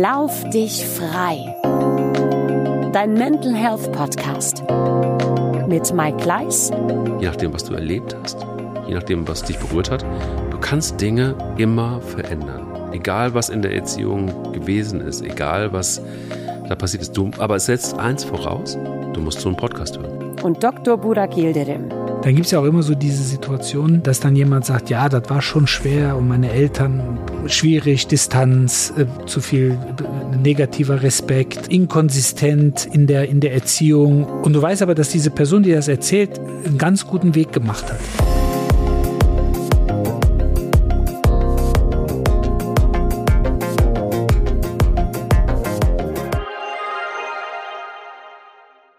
Lauf dich frei. Dein Mental Health Podcast mit Mike Gleis. Je nachdem, was du erlebt hast, je nachdem, was dich berührt hat, du kannst Dinge immer verändern. Egal, was in der Erziehung gewesen ist, egal, was da passiert ist. Du, aber es setzt eins voraus, du musst so einen Podcast hören. Und Dr. Burak Yildirim. Dann gibt es ja auch immer so diese Situation, dass dann jemand sagt, ja, das war schon schwer und meine Eltern schwierig, Distanz, äh, zu viel äh, negativer Respekt, inkonsistent in der, in der Erziehung. Und du weißt aber, dass diese Person, die das erzählt, einen ganz guten Weg gemacht hat.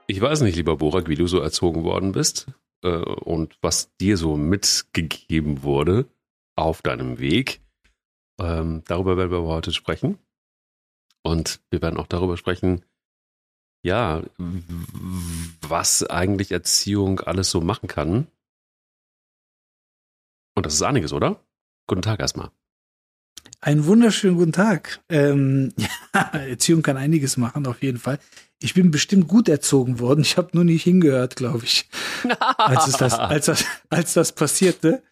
Ich weiß nicht, lieber Borak, wie du so erzogen worden bist äh, und was dir so mitgegeben wurde auf deinem Weg. Ähm, darüber werden wir heute sprechen. Und wir werden auch darüber sprechen, ja, was eigentlich Erziehung alles so machen kann. Und das ist einiges, oder? Guten Tag erstmal. Einen wunderschönen guten Tag. Ähm, ja, Erziehung kann einiges machen, auf jeden Fall. Ich bin bestimmt gut erzogen worden. Ich habe nur nicht hingehört, glaube ich, als, es das, als, das, als das passierte.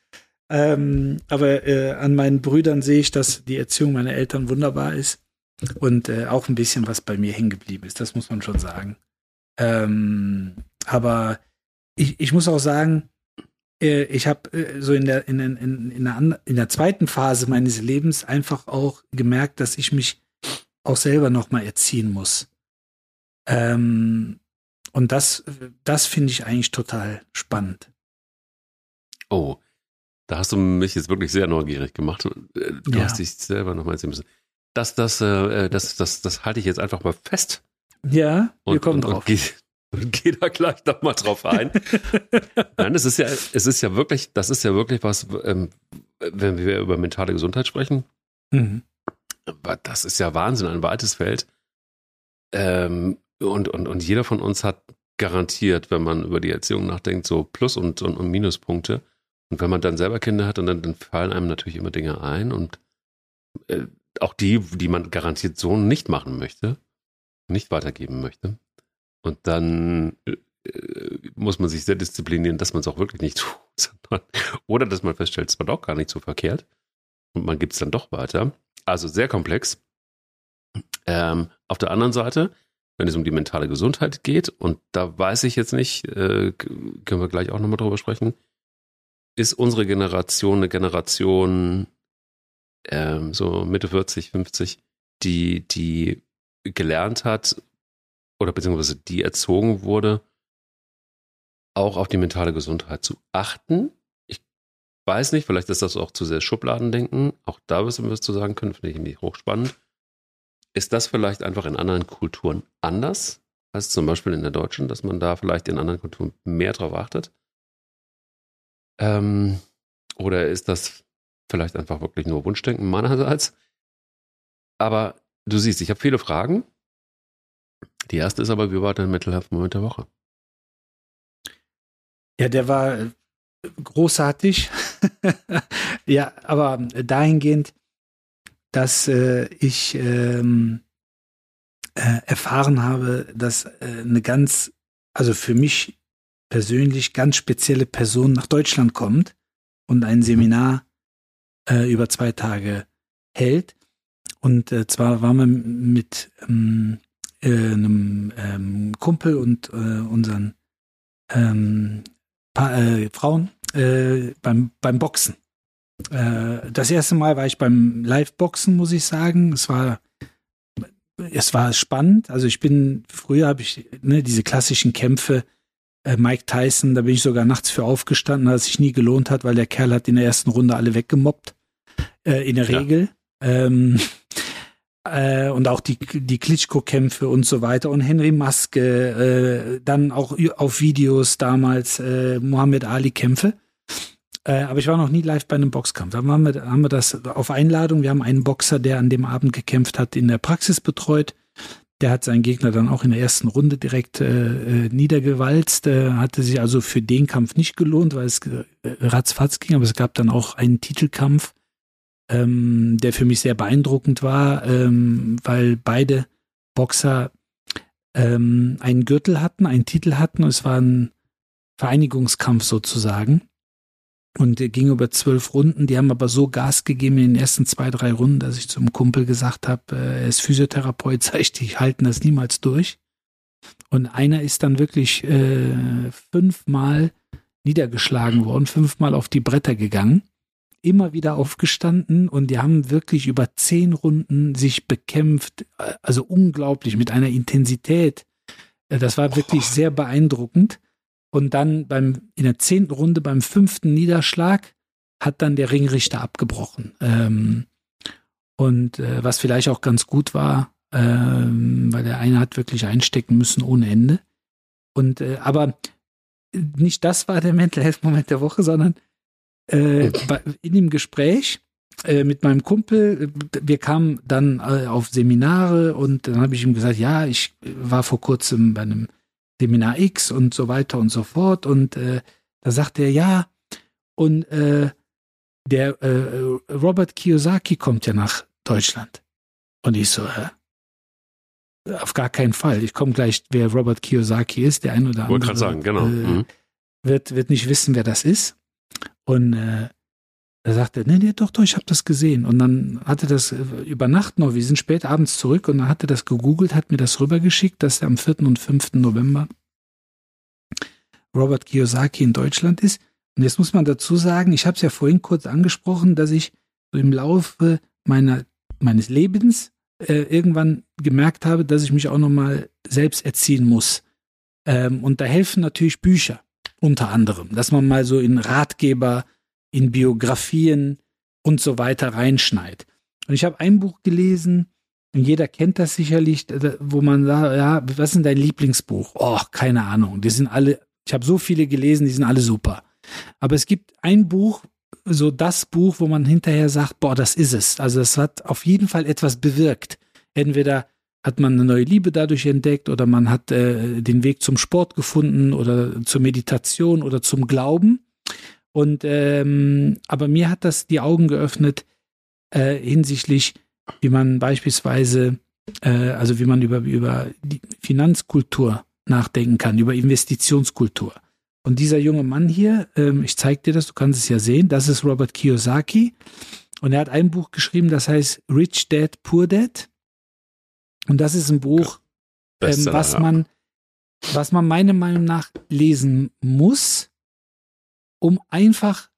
Ähm, aber äh, an meinen Brüdern sehe ich, dass die Erziehung meiner Eltern wunderbar ist und äh, auch ein bisschen was bei mir hängen geblieben ist. Das muss man schon sagen. Ähm, aber ich, ich muss auch sagen, äh, ich habe äh, so in der, in, in, in, der, in der zweiten Phase meines Lebens einfach auch gemerkt, dass ich mich auch selber nochmal erziehen muss. Ähm, und das, das finde ich eigentlich total spannend. Oh, da hast du mich jetzt wirklich sehr neugierig gemacht. Äh, du ja. hast dich selber nochmal erzählen müssen. Das, das, äh, das, das, das halte ich jetzt einfach mal fest. Ja, wir und, kommen und, drauf. Und und gehe da gleich nochmal drauf ein. Nein, es ist ja, es ist ja wirklich, das ist ja wirklich was, ähm, wenn wir über mentale Gesundheit sprechen. Mhm. Das ist ja Wahnsinn, ein weites Feld. Ähm, und, und, und jeder von uns hat garantiert, wenn man über die Erziehung nachdenkt, so Plus- und, und, und Minuspunkte. Und wenn man dann selber Kinder hat, und dann, dann fallen einem natürlich immer Dinge ein und äh, auch die, die man garantiert so nicht machen möchte, nicht weitergeben möchte. Und dann äh, muss man sich sehr disziplinieren, dass man es auch wirklich nicht tut. oder dass man feststellt, es war doch gar nicht so verkehrt. Und man gibt es dann doch weiter. Also sehr komplex. Ähm, auf der anderen Seite, wenn es um die mentale Gesundheit geht, und da weiß ich jetzt nicht, äh, können wir gleich auch nochmal drüber sprechen, ist unsere Generation eine Generation ähm, so Mitte 40, 50, die, die gelernt hat, oder beziehungsweise die erzogen wurde, auch auf die mentale Gesundheit zu achten. Weiß nicht, vielleicht ist das auch zu sehr Schubladendenken. Auch da wirst du was zu sagen können, finde ich nämlich hochspannend. Ist das vielleicht einfach in anderen Kulturen anders als zum Beispiel in der deutschen, dass man da vielleicht in anderen Kulturen mehr drauf achtet? Ähm, oder ist das vielleicht einfach wirklich nur Wunschdenken meinerseits? Aber du siehst, ich habe viele Fragen die erste ist aber, wie war dein Health Moment der Woche? Ja, der war großartig. ja, aber dahingehend, dass äh, ich ähm, äh, erfahren habe, dass äh, eine ganz, also für mich persönlich ganz spezielle Person nach Deutschland kommt und ein Seminar äh, über zwei Tage hält. Und äh, zwar waren wir mit ähm, äh, einem ähm, Kumpel und unseren ähm, pa Frauen äh, beim, beim Boxen. Äh, das erste Mal war ich beim Live-Boxen, muss ich sagen. Es war es war spannend. Also ich bin, früher habe ich ne, diese klassischen Kämpfe, äh, Mike Tyson, da bin ich sogar nachts für aufgestanden, dass sich nie gelohnt hat, weil der Kerl hat in der ersten Runde alle weggemobbt. Äh, in der ja. Regel. Ähm, äh, und auch die, die Klitschko-Kämpfe und so weiter und Henry Maske, äh, dann auch auf Videos damals äh, Muhammad Ali-Kämpfe. Äh, aber ich war noch nie live bei einem Boxkampf. Da haben wir, haben wir das auf Einladung. Wir haben einen Boxer, der an dem Abend gekämpft hat, in der Praxis betreut. Der hat seinen Gegner dann auch in der ersten Runde direkt äh, äh niedergewalzt. Äh, hatte sich also für den Kampf nicht gelohnt, weil es äh, ratzfatz ging, aber es gab dann auch einen Titelkampf ähm, der für mich sehr beeindruckend war, ähm, weil beide Boxer ähm, einen Gürtel hatten, einen Titel hatten. Es war ein Vereinigungskampf sozusagen. Und ging über zwölf Runden. Die haben aber so Gas gegeben in den ersten zwei, drei Runden, dass ich zum Kumpel gesagt habe, äh, er ist Physiotherapeut, sag ich, die halten das niemals durch. Und einer ist dann wirklich äh, fünfmal niedergeschlagen worden, fünfmal auf die Bretter gegangen, immer wieder aufgestanden und die haben wirklich über zehn Runden sich bekämpft, äh, also unglaublich mit einer Intensität. Äh, das war wirklich sehr beeindruckend. Und dann beim, in der zehnten Runde, beim fünften Niederschlag, hat dann der Ringrichter abgebrochen. Ähm, und äh, was vielleicht auch ganz gut war, ähm, weil der eine hat wirklich einstecken müssen ohne Ende. Und äh, aber nicht das war der Mental Health Moment der Woche, sondern äh, bei, in dem Gespräch äh, mit meinem Kumpel, wir kamen dann äh, auf Seminare und dann habe ich ihm gesagt, ja, ich war vor kurzem bei einem Seminar X und so weiter und so fort. Und äh, da sagt er, ja, und äh, der äh, Robert Kiyosaki kommt ja nach Deutschland. Und ich so, äh, auf gar keinen Fall. Ich komme gleich, wer Robert Kiyosaki ist, der ein oder andere. Wollte gerade sagen, genau. Äh, mhm. wird, wird nicht wissen, wer das ist. Und äh, da sagte er, nee, nee, doch, doch, ich habe das gesehen. Und dann hatte das äh, über Nacht noch, wir sind spät abends zurück und dann hat er das gegoogelt, hat mir das rübergeschickt, dass er am 4. und 5. November Robert Kiyosaki in Deutschland ist. Und jetzt muss man dazu sagen, ich habe es ja vorhin kurz angesprochen, dass ich im Laufe meiner, meines Lebens äh, irgendwann gemerkt habe, dass ich mich auch nochmal selbst erziehen muss. Ähm, und da helfen natürlich Bücher unter anderem, dass man mal so in Ratgeber, in Biografien und so weiter reinschneit. Und ich habe ein Buch gelesen, und jeder kennt das sicherlich, wo man sagt, ja, was ist denn dein Lieblingsbuch? Oh, keine Ahnung. Die sind alle, ich habe so viele gelesen, die sind alle super. Aber es gibt ein Buch, so das Buch, wo man hinterher sagt, boah, das ist es. Also es hat auf jeden Fall etwas bewirkt. Entweder hat man eine neue Liebe dadurch entdeckt oder man hat äh, den Weg zum Sport gefunden oder zur Meditation oder zum Glauben. Und ähm, aber mir hat das die Augen geöffnet äh, hinsichtlich, wie man beispielsweise, äh, also wie man über über die Finanzkultur nachdenken kann, über Investitionskultur. Und dieser junge Mann hier, ähm, ich zeige dir das, du kannst es ja sehen, das ist Robert Kiyosaki. Und er hat ein Buch geschrieben, das heißt Rich Dad, Poor Dad. Und das ist ein Buch, ähm, was man, was man meiner Meinung nach lesen muss, um einfach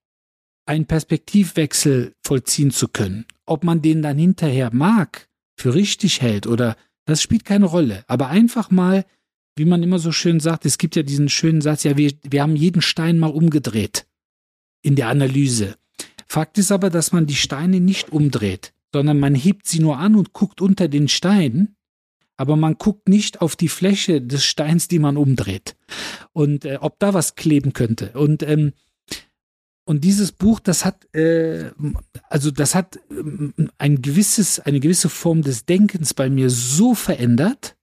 einen Perspektivwechsel vollziehen zu können. Ob man den dann hinterher mag, für richtig hält oder das spielt keine Rolle. Aber einfach mal, wie man immer so schön sagt, es gibt ja diesen schönen Satz, ja, wir, wir haben jeden Stein mal umgedreht in der Analyse. Fakt ist aber, dass man die Steine nicht umdreht, sondern man hebt sie nur an und guckt unter den Stein, aber man guckt nicht auf die Fläche des Steins, die man umdreht und äh, ob da was kleben könnte. Und ähm, und dieses Buch, das hat äh, also das hat ähm, ein gewisses eine gewisse Form des Denkens bei mir so verändert,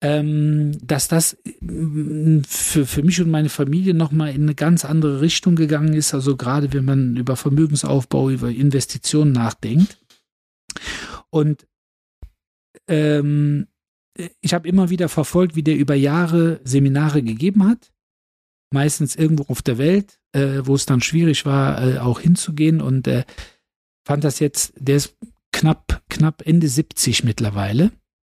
ähm, dass das äh, für, für mich und meine Familie nochmal in eine ganz andere Richtung gegangen ist. Also gerade wenn man über Vermögensaufbau, über Investitionen nachdenkt. Und ähm, ich habe immer wieder verfolgt, wie der über Jahre Seminare gegeben hat. Meistens irgendwo auf der Welt, äh, wo es dann schwierig war, äh, auch hinzugehen. Und äh, fand das jetzt, der ist knapp, knapp Ende 70 mittlerweile.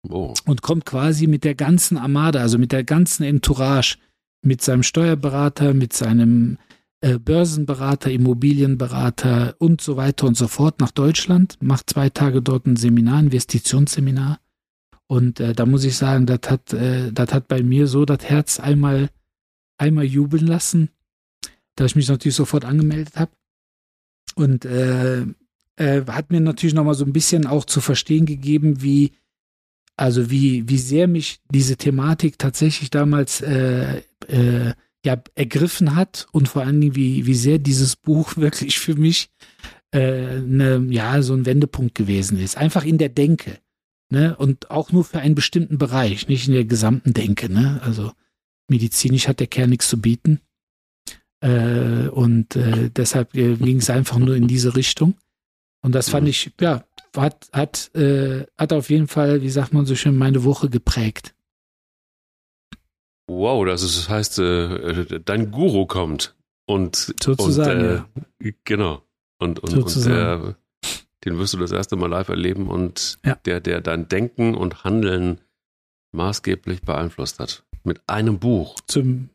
Oh. Und kommt quasi mit der ganzen Armada, also mit der ganzen Entourage, mit seinem Steuerberater, mit seinem äh, Börsenberater, Immobilienberater und so weiter und so fort nach Deutschland, macht zwei Tage dort ein Seminar, Investitionsseminar. Und äh, da muss ich sagen, das hat, äh, das hat bei mir so das Herz einmal, einmal jubeln lassen, dass ich mich natürlich sofort angemeldet habe. Und äh, äh, hat mir natürlich nochmal so ein bisschen auch zu verstehen gegeben, wie, also wie, wie sehr mich diese Thematik tatsächlich damals äh, äh, ja ergriffen hat und vor allen Dingen, wie, wie sehr dieses Buch wirklich für mich äh, ne, ja, so ein Wendepunkt gewesen ist. Einfach in der Denke. Ne? Und auch nur für einen bestimmten Bereich, nicht in der gesamten Denke. Ne? Also medizinisch hat der Kerl nichts zu bieten. Äh, und äh, deshalb äh, ging es einfach nur in diese Richtung. Und das fand mhm. ich, ja, hat, hat, äh, hat auf jeden Fall, wie sagt man so schön, meine Woche geprägt. Wow, das ist, heißt, äh, dein Guru kommt und sozusagen, und, äh, ja. genau und und, und der, den wirst du das erste Mal live erleben und ja. der der dein Denken und Handeln maßgeblich beeinflusst hat mit einem Buch. Zum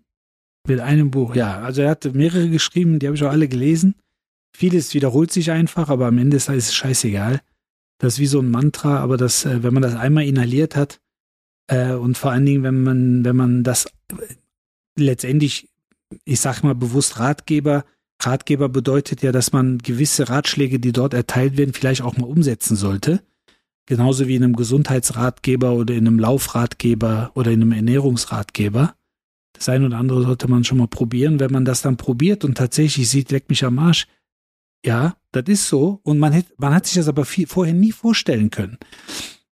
mit einem Buch, ja. Also er hat mehrere geschrieben, die habe ich auch alle gelesen. Vieles wiederholt sich einfach, aber am Ende ist es scheißegal. Das ist wie so ein Mantra, aber das, äh, wenn man das einmal inhaliert hat, äh, und vor allen Dingen, wenn man, wenn man das letztendlich, ich sag mal bewusst Ratgeber, Ratgeber bedeutet ja, dass man gewisse Ratschläge, die dort erteilt werden, vielleicht auch mal umsetzen sollte. Genauso wie in einem Gesundheitsratgeber oder in einem Laufratgeber oder in einem Ernährungsratgeber. Das eine oder andere sollte man schon mal probieren. Wenn man das dann probiert und tatsächlich sieht, leck mich am Arsch, ja, das ist so. Und man, hätte, man hat sich das aber viel, vorher nie vorstellen können,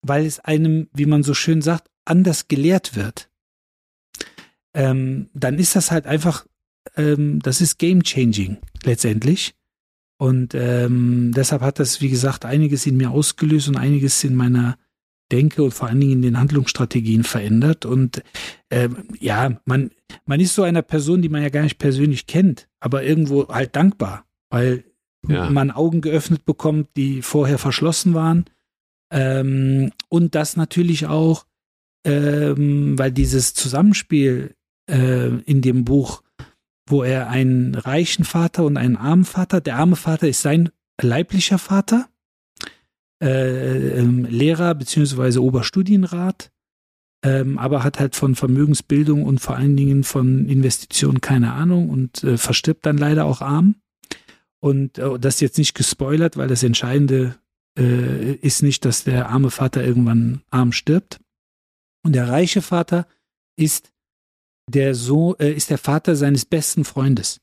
weil es einem, wie man so schön sagt, anders gelehrt wird. Ähm, dann ist das halt einfach, ähm, das ist game changing letztendlich. Und ähm, deshalb hat das, wie gesagt, einiges in mir ausgelöst und einiges in meiner Denke und vor allen Dingen in den Handlungsstrategien verändert. Und ähm, ja, man, man ist so einer Person, die man ja gar nicht persönlich kennt, aber irgendwo halt dankbar, weil ja. man Augen geöffnet bekommt, die vorher verschlossen waren. Ähm, und das natürlich auch, ähm, weil dieses Zusammenspiel äh, in dem Buch, wo er einen reichen Vater und einen armen Vater, der arme Vater ist sein leiblicher Vater, äh, ähm, Lehrer beziehungsweise Oberstudienrat, ähm, aber hat halt von Vermögensbildung und vor allen Dingen von Investitionen keine Ahnung und äh, verstirbt dann leider auch arm. Und äh, das jetzt nicht gespoilert, weil das Entscheidende äh, ist nicht, dass der arme Vater irgendwann arm stirbt. Und der reiche Vater ist der so äh, ist der Vater seines besten Freundes,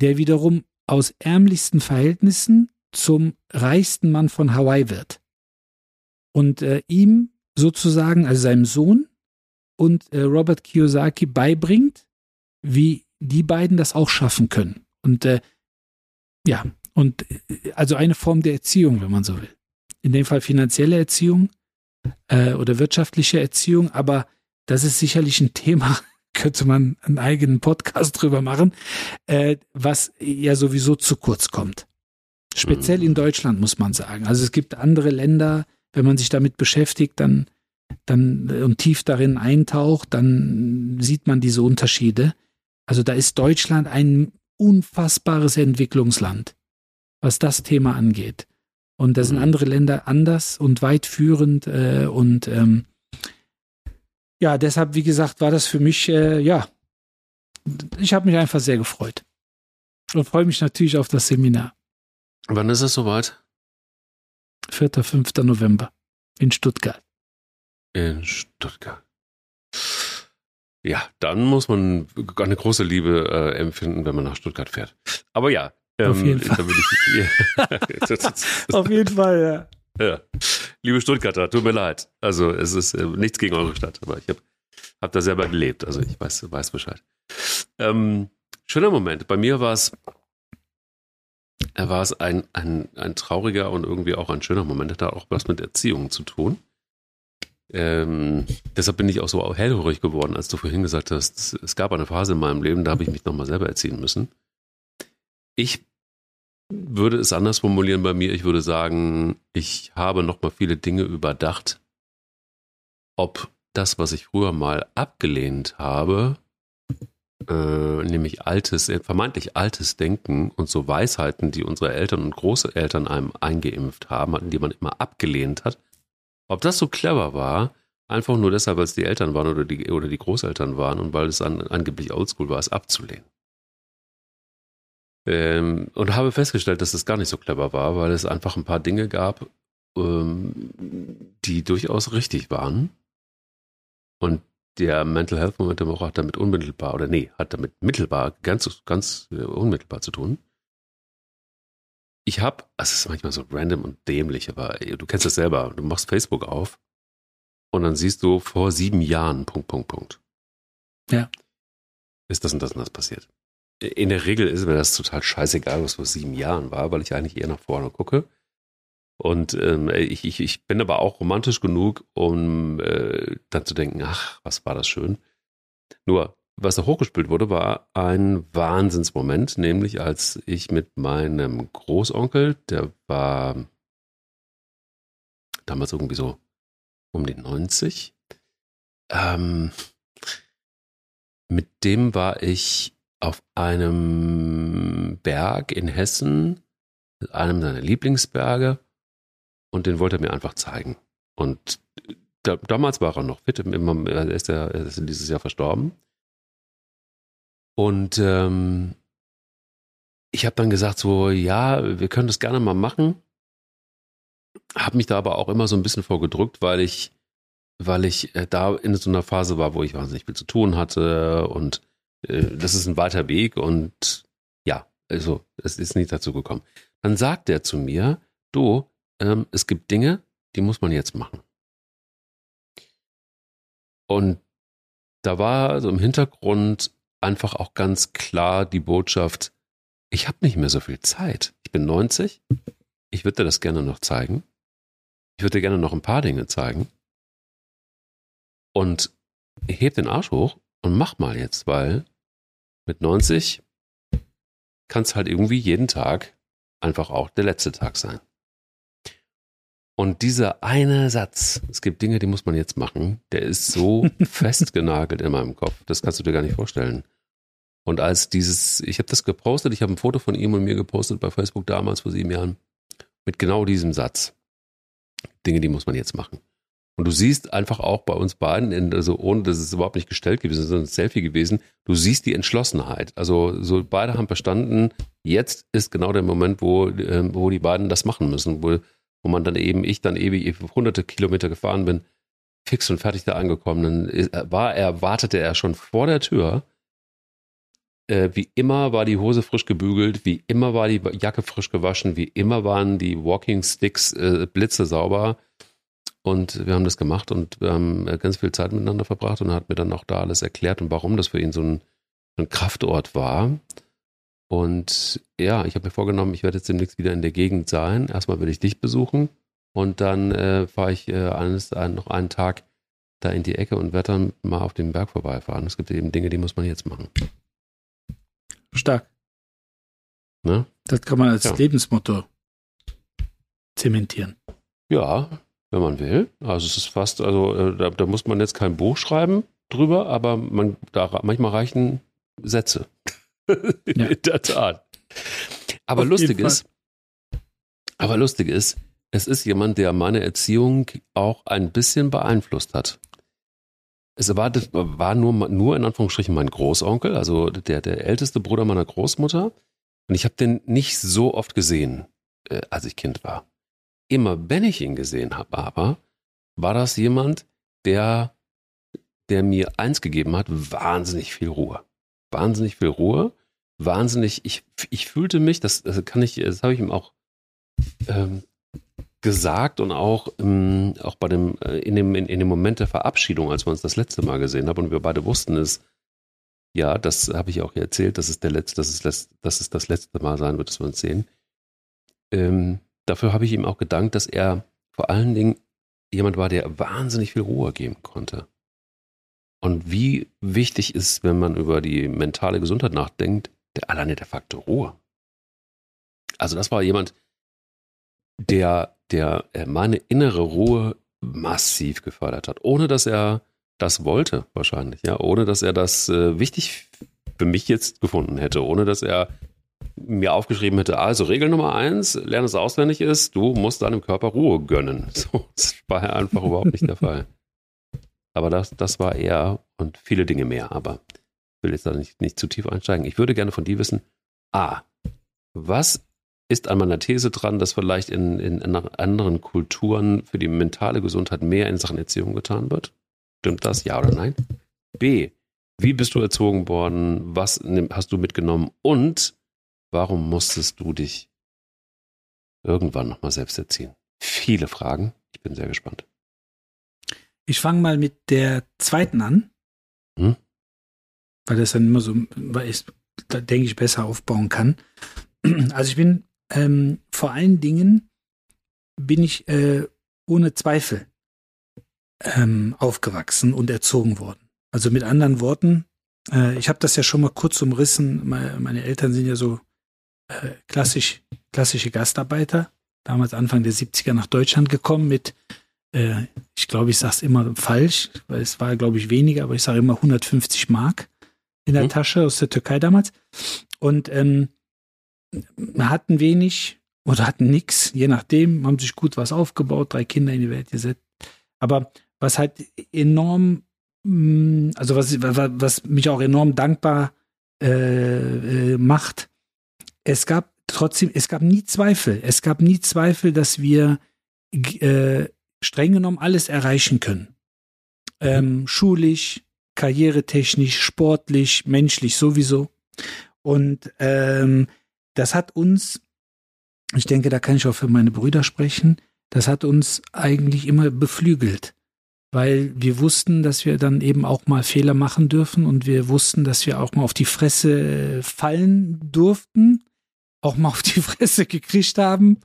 der wiederum aus ärmlichsten Verhältnissen zum reichsten Mann von Hawaii wird. Und äh, ihm sozusagen, also seinem Sohn und äh, Robert Kiyosaki beibringt, wie die beiden das auch schaffen können. Und äh, ja, und äh, also eine Form der Erziehung, wenn man so will. In dem Fall finanzielle Erziehung äh, oder wirtschaftliche Erziehung, aber das ist sicherlich ein Thema, könnte man einen eigenen Podcast drüber machen, äh, was ja sowieso zu kurz kommt. Speziell in mhm. Deutschland muss man sagen. Also es gibt andere Länder, wenn man sich damit beschäftigt, dann, dann und tief darin eintaucht, dann sieht man diese Unterschiede. Also da ist Deutschland ein unfassbares Entwicklungsland, was das Thema angeht. Und da sind mhm. andere Länder anders und weit führend äh, und ähm, ja, deshalb, wie gesagt, war das für mich, äh, ja, ich habe mich einfach sehr gefreut und freue mich natürlich auf das Seminar. Wann ist es soweit? 4. 5. November in Stuttgart. In Stuttgart. Ja, dann muss man eine große Liebe äh, empfinden, wenn man nach Stuttgart fährt. Aber ja, ähm, auf jeden Fall. Ich, ja. auf jeden Fall, ja. Ja. Liebe Stuttgarter, tut mir leid. Also es ist äh, nichts gegen eure Stadt, aber ich habe hab da selber gelebt. Also ich weiß, weiß Bescheid. Ähm, schöner Moment. Bei mir war es war es ein, ein, ein trauriger und irgendwie auch ein schöner Moment. Hat auch was mit Erziehung zu tun. Ähm, deshalb bin ich auch so hellhörig geworden, als du vorhin gesagt hast, es gab eine Phase in meinem Leben, da habe ich mich nochmal selber erziehen müssen. Ich würde es anders formulieren bei mir. Ich würde sagen, ich habe nochmal viele Dinge überdacht, ob das, was ich früher mal abgelehnt habe, äh, nämlich altes, vermeintlich altes Denken und so Weisheiten, die unsere Eltern und Großeltern einem eingeimpft haben, die man immer abgelehnt hat, ob das so clever war, einfach nur deshalb, weil es die Eltern waren oder die, oder die Großeltern waren und weil es an, angeblich oldschool war, es abzulehnen. Ähm, und habe festgestellt, dass es gar nicht so clever war, weil es einfach ein paar Dinge gab, ähm, die durchaus richtig waren. Und der Mental Health Moment der Woche hat damit unmittelbar, oder nee, hat damit mittelbar, ganz, ganz äh, unmittelbar zu tun. Ich habe, es ist manchmal so random und dämlich, aber du kennst das selber. Du machst Facebook auf und dann siehst du vor sieben Jahren, Punkt, Punkt, Punkt. Ja. Ist das und das und das passiert. In der Regel ist mir das total scheißegal, was vor sieben Jahren war, weil ich eigentlich eher nach vorne gucke. Und ähm, ich, ich, ich bin aber auch romantisch genug, um äh, dann zu denken, ach, was war das schön. Nur, was da hochgespült wurde, war ein Wahnsinnsmoment, nämlich als ich mit meinem Großonkel, der war damals irgendwie so um die 90, ähm, mit dem war ich auf einem Berg in Hessen, einem seiner Lieblingsberge, und den wollte er mir einfach zeigen. Und da, damals war er noch fit, er ist, ja, er ist dieses Jahr verstorben. Und ähm, ich habe dann gesagt, so, ja, wir können das gerne mal machen. Habe mich da aber auch immer so ein bisschen vorgedrückt, weil ich, weil ich äh, da in so einer Phase war, wo ich wahnsinnig viel zu tun hatte und das ist ein weiter Weg und ja, also es ist nicht dazu gekommen. Dann sagt er zu mir, du, ähm, es gibt Dinge, die muss man jetzt machen. Und da war so im Hintergrund einfach auch ganz klar die Botschaft, ich habe nicht mehr so viel Zeit. Ich bin 90, ich würde dir das gerne noch zeigen. Ich würde dir gerne noch ein paar Dinge zeigen. Und heb den Arsch hoch und mach mal jetzt, weil mit 90 kann es halt irgendwie jeden Tag einfach auch der letzte Tag sein. Und dieser eine Satz, es gibt Dinge, die muss man jetzt machen, der ist so festgenagelt in meinem Kopf. Das kannst du dir gar nicht vorstellen. Und als dieses, ich habe das gepostet, ich habe ein Foto von ihm und mir gepostet bei Facebook damals vor sieben Jahren, mit genau diesem Satz. Dinge, die muss man jetzt machen. Und du siehst einfach auch bei uns beiden, in, also ohne dass es überhaupt nicht gestellt gewesen ist, sondern ein Selfie gewesen, du siehst die Entschlossenheit. Also so beide haben verstanden, jetzt ist genau der Moment, wo, äh, wo die beiden das machen müssen, wo wo man dann eben, ich dann ewig hunderte Kilometer gefahren bin, fix und fertig da angekommen. Dann war er, wartete er schon vor der Tür. Äh, wie immer war die Hose frisch gebügelt, wie immer war die Jacke frisch gewaschen, wie immer waren die Walking Sticks äh, blitze sauber. Und wir haben das gemacht und wir haben äh, ganz viel Zeit miteinander verbracht und er hat mir dann auch da alles erklärt und warum das für ihn so ein, ein Kraftort war. Und ja, ich habe mir vorgenommen, ich werde jetzt demnächst wieder in der Gegend sein. Erstmal will ich dich besuchen und dann äh, fahre ich äh, eines, ein, noch einen Tag da in die Ecke und werde dann mal auf dem Berg vorbeifahren. Es gibt eben Dinge, die muss man jetzt machen. Stark. Ne? Das kann man als ja. Lebensmotto zementieren. Ja, wenn man will. Also es ist fast, also äh, da, da muss man jetzt kein Buch schreiben drüber, aber man, da, manchmal reichen Sätze. ja. In der Tat. Aber Auf lustig ist, aber lustig ist, es ist jemand, der meine Erziehung auch ein bisschen beeinflusst hat. Es war, war nur, nur in Anführungsstrichen mein Großonkel, also der, der älteste Bruder meiner Großmutter. Und ich habe den nicht so oft gesehen, äh, als ich Kind war. Immer wenn ich ihn gesehen habe, aber war das jemand, der, der mir eins gegeben hat, wahnsinnig viel Ruhe. Wahnsinnig viel Ruhe wahnsinnig, ich, ich fühlte mich, das, das kann ich, das habe ich ihm auch ähm, gesagt und auch, ähm, auch bei dem, äh, in dem, in, in, dem Moment der Verabschiedung, als wir uns das letzte Mal gesehen haben und wir beide wussten es, ja, das habe ich auch erzählt, dass es der letzte, dass es, dass es das letzte Mal sein wird, dass wir uns sehen. Ähm, dafür habe ich ihm auch gedankt, dass er vor allen Dingen jemand war, der wahnsinnig viel Ruhe geben konnte. Und wie wichtig ist, wenn man über die mentale Gesundheit nachdenkt, der, alleine der Faktor Ruhe. Also das war jemand, der, der äh, meine innere Ruhe massiv gefördert hat, ohne dass er das wollte, wahrscheinlich, ja, ohne dass er das äh, wichtig für mich jetzt gefunden hätte, ohne dass er mir aufgeschrieben hätte, also Regel Nummer eins, lerne es auswendig ist, du musst deinem Körper Ruhe gönnen. So, das war einfach überhaupt nicht der Fall. Aber das, das war er und viele Dinge mehr, aber will jetzt da nicht, nicht zu tief einsteigen. Ich würde gerne von dir wissen, A, was ist an meiner These dran, dass vielleicht in, in anderen Kulturen für die mentale Gesundheit mehr in Sachen Erziehung getan wird? Stimmt das? Ja oder nein? B, wie bist du erzogen worden? Was hast du mitgenommen? Und warum musstest du dich irgendwann nochmal selbst erziehen? Viele Fragen. Ich bin sehr gespannt. Ich fange mal mit der zweiten an. Hm? weil das dann immer so, weil ich da denke ich besser aufbauen kann. Also ich bin ähm, vor allen Dingen bin ich äh, ohne Zweifel ähm, aufgewachsen und erzogen worden. Also mit anderen Worten, äh, ich habe das ja schon mal kurz umrissen. Meine, meine Eltern sind ja so äh, klassisch, klassische Gastarbeiter, damals Anfang der 70er nach Deutschland gekommen mit, äh, ich glaube, ich sage es immer falsch, weil es war, glaube ich, weniger, aber ich sage immer 150 Mark in der mhm. Tasche aus der Türkei damals. Und ähm, hatten wenig oder hatten nichts, je nachdem, haben sich gut was aufgebaut, drei Kinder in die Welt gesetzt. Aber was halt enorm, mm, also was, was mich auch enorm dankbar äh, äh, macht, es gab trotzdem, es gab nie Zweifel. Es gab nie Zweifel, dass wir äh, streng genommen alles erreichen können. Ähm, schulisch, karrieretechnisch, sportlich, menschlich sowieso. Und ähm, das hat uns, ich denke, da kann ich auch für meine Brüder sprechen, das hat uns eigentlich immer beflügelt, weil wir wussten, dass wir dann eben auch mal Fehler machen dürfen und wir wussten, dass wir auch mal auf die Fresse fallen durften auch mal auf die Fresse gekriegt haben.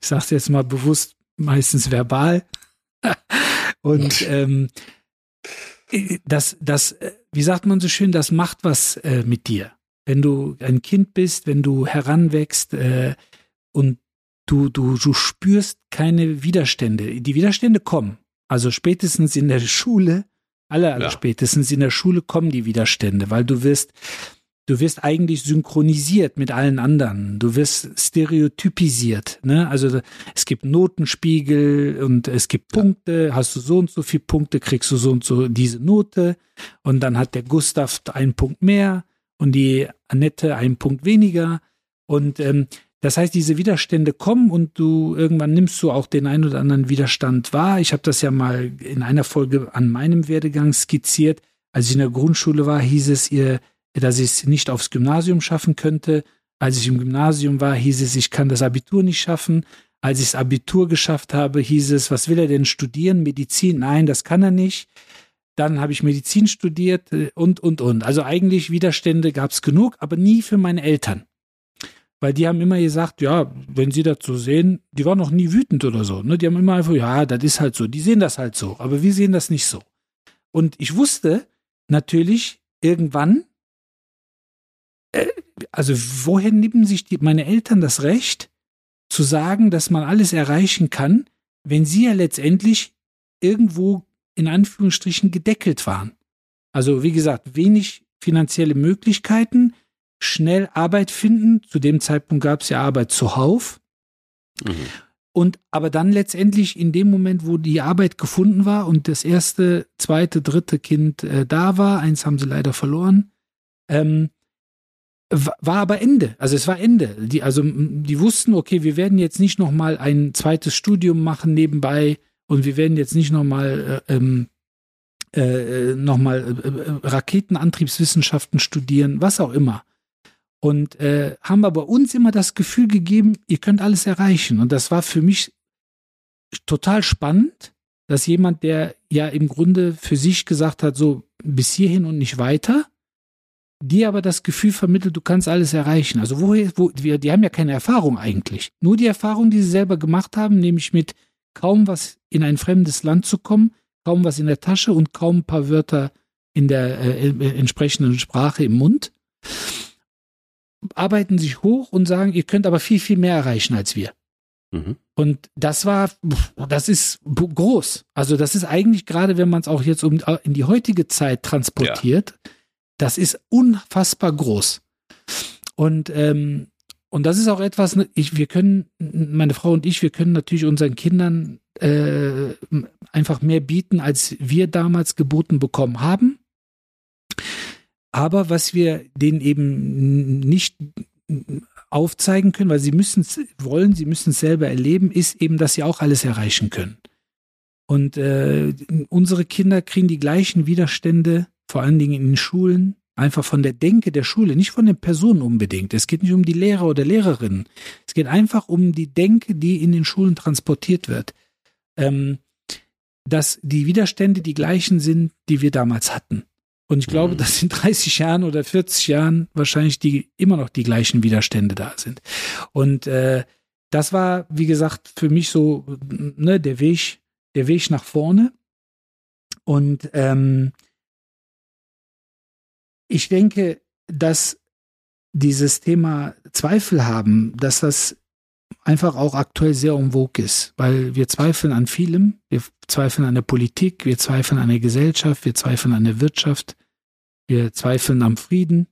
Ich sage es jetzt mal bewusst, meistens verbal. Und ähm, das, das, wie sagt man so schön, das macht was äh, mit dir. Wenn du ein Kind bist, wenn du heranwächst äh, und du, du, du spürst keine Widerstände. Die Widerstände kommen. Also spätestens in der Schule, alle, alle ja. spätestens in der Schule kommen die Widerstände, weil du wirst du wirst eigentlich synchronisiert mit allen anderen. Du wirst stereotypisiert. Ne? Also es gibt Notenspiegel und es gibt Punkte. Hast du so und so viele Punkte, kriegst du so und so diese Note. Und dann hat der Gustav einen Punkt mehr und die Annette einen Punkt weniger. Und ähm, das heißt, diese Widerstände kommen und du irgendwann nimmst du auch den einen oder anderen Widerstand wahr. Ich habe das ja mal in einer Folge an meinem Werdegang skizziert. Als ich in der Grundschule war, hieß es, ihr dass ich es nicht aufs Gymnasium schaffen könnte. Als ich im Gymnasium war, hieß es, ich kann das Abitur nicht schaffen. Als ich das Abitur geschafft habe, hieß es, was will er denn studieren? Medizin? Nein, das kann er nicht. Dann habe ich Medizin studiert äh, und, und, und. Also eigentlich Widerstände gab es genug, aber nie für meine Eltern. Weil die haben immer gesagt, ja, wenn sie das so sehen, die waren noch nie wütend oder so. Ne? Die haben immer einfach, ja, das ist halt so. Die sehen das halt so. Aber wir sehen das nicht so. Und ich wusste natürlich irgendwann, also woher nehmen sich die, meine Eltern das Recht zu sagen, dass man alles erreichen kann, wenn sie ja letztendlich irgendwo in Anführungsstrichen gedeckelt waren? Also wie gesagt, wenig finanzielle Möglichkeiten, schnell Arbeit finden. Zu dem Zeitpunkt gab es ja Arbeit zuhauf. Mhm. Und aber dann letztendlich in dem Moment, wo die Arbeit gefunden war und das erste, zweite, dritte Kind äh, da war, eins haben sie leider verloren, ähm, war aber Ende. Also es war Ende. Die, also die wussten, okay, wir werden jetzt nicht noch mal ein zweites Studium machen nebenbei und wir werden jetzt nicht noch mal äh, ähm, äh, noch mal äh, äh, Raketenantriebswissenschaften studieren, was auch immer. Und äh, haben aber uns immer das Gefühl gegeben, ihr könnt alles erreichen. Und das war für mich total spannend, dass jemand, der ja im Grunde für sich gesagt hat, so bis hierhin und nicht weiter, dir aber das Gefühl vermittelt, du kannst alles erreichen. Also woher, wo, wir, die haben ja keine Erfahrung eigentlich. Nur die Erfahrung, die sie selber gemacht haben, nämlich mit kaum was in ein fremdes Land zu kommen, kaum was in der Tasche und kaum ein paar Wörter in der äh, äh entsprechenden Sprache im Mund, arbeiten sich hoch und sagen, ihr könnt aber viel, viel mehr erreichen als wir. Mhm. Und das war, das ist groß. Also das ist eigentlich gerade, wenn man es auch jetzt um, in die heutige Zeit transportiert, ja das ist unfassbar groß. Und, ähm, und das ist auch etwas, ne, ich, wir können, meine Frau und ich, wir können natürlich unseren Kindern äh, einfach mehr bieten, als wir damals geboten bekommen haben. Aber was wir denen eben nicht aufzeigen können, weil sie müssen es wollen, sie müssen es selber erleben, ist eben, dass sie auch alles erreichen können. Und äh, unsere Kinder kriegen die gleichen Widerstände vor allen Dingen in den Schulen, einfach von der Denke der Schule, nicht von den Personen unbedingt. Es geht nicht um die Lehrer oder Lehrerinnen. Es geht einfach um die Denke, die in den Schulen transportiert wird. Ähm, dass die Widerstände die gleichen sind, die wir damals hatten. Und ich glaube, mhm. dass in 30 Jahren oder 40 Jahren wahrscheinlich die immer noch die gleichen Widerstände da sind. Und äh, das war, wie gesagt, für mich so ne, der Weg, der Weg nach vorne. Und ähm, ich denke, dass dieses Thema Zweifel haben, dass das einfach auch aktuell sehr umwog ist, weil wir zweifeln an vielem. Wir zweifeln an der Politik, wir zweifeln an der Gesellschaft, wir zweifeln an der Wirtschaft, wir zweifeln am Frieden,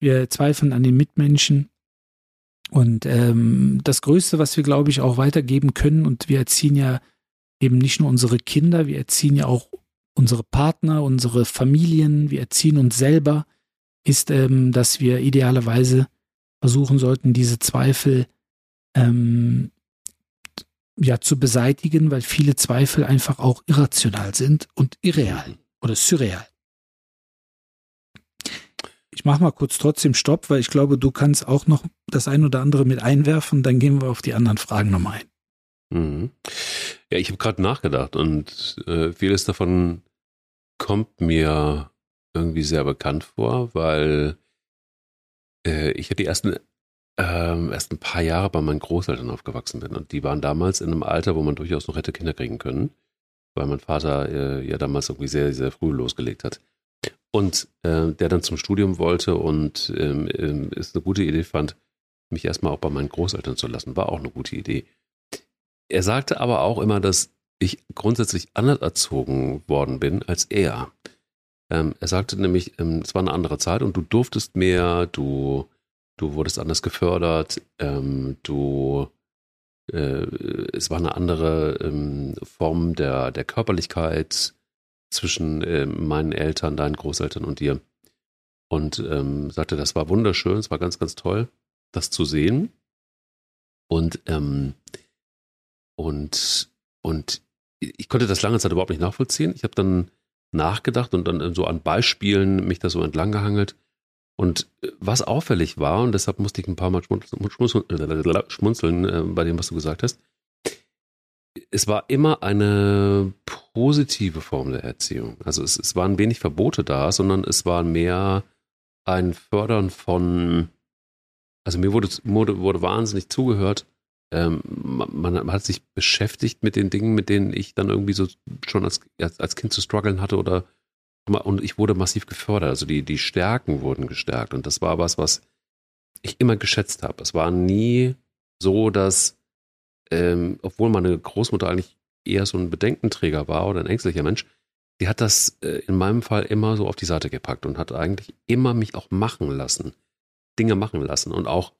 wir zweifeln an den Mitmenschen. Und ähm, das Größte, was wir, glaube ich, auch weitergeben können, und wir erziehen ja eben nicht nur unsere Kinder, wir erziehen ja auch unsere Partner, unsere Familien, wir erziehen uns selber, ist, ähm, dass wir idealerweise versuchen sollten, diese Zweifel ähm, ja zu beseitigen, weil viele Zweifel einfach auch irrational sind und irreal oder surreal. Ich mache mal kurz trotzdem Stopp, weil ich glaube, du kannst auch noch das ein oder andere mit einwerfen, dann gehen wir auf die anderen Fragen nochmal ein. Mhm. Ja, ich habe gerade nachgedacht und äh, vieles davon kommt mir irgendwie sehr bekannt vor, weil äh, ich ja die ersten ähm, erst ein paar Jahre bei meinen Großeltern aufgewachsen bin und die waren damals in einem Alter, wo man durchaus noch hätte Kinder kriegen können, weil mein Vater äh, ja damals irgendwie sehr, sehr früh losgelegt hat. Und äh, der dann zum Studium wollte und ähm, ähm, es eine gute Idee fand, mich erstmal auch bei meinen Großeltern zu lassen, war auch eine gute Idee. Er sagte aber auch immer, dass ich grundsätzlich anders erzogen worden bin als er. Ähm, er sagte nämlich, ähm, es war eine andere Zeit und du durftest mehr, du, du wurdest anders gefördert, ähm, du, äh, es war eine andere ähm, Form der, der Körperlichkeit zwischen äh, meinen Eltern, deinen Großeltern und dir. Und ähm, sagte, das war wunderschön, es war ganz, ganz toll, das zu sehen. Und, ähm, und, und ich konnte das lange Zeit überhaupt nicht nachvollziehen. Ich habe dann nachgedacht und dann so an Beispielen mich da so entlang gehangelt. Und äh, was auffällig war, und deshalb musste ich ein paar Mal schmunzeln, schmunzeln äh, bei dem, was du gesagt hast, es war immer eine positive Form der Erziehung. Also es, es waren wenig Verbote da, sondern es war mehr ein Fördern von, also mir wurde, wurde, wurde wahnsinnig zugehört ähm, man, hat sich beschäftigt mit den Dingen, mit denen ich dann irgendwie so schon als, als Kind zu strugglen hatte oder und ich wurde massiv gefördert. Also die, die Stärken wurden gestärkt und das war was, was ich immer geschätzt habe. Es war nie so, dass, ähm, obwohl meine Großmutter eigentlich eher so ein Bedenkenträger war oder ein ängstlicher Mensch, die hat das äh, in meinem Fall immer so auf die Seite gepackt und hat eigentlich immer mich auch machen lassen, Dinge machen lassen und auch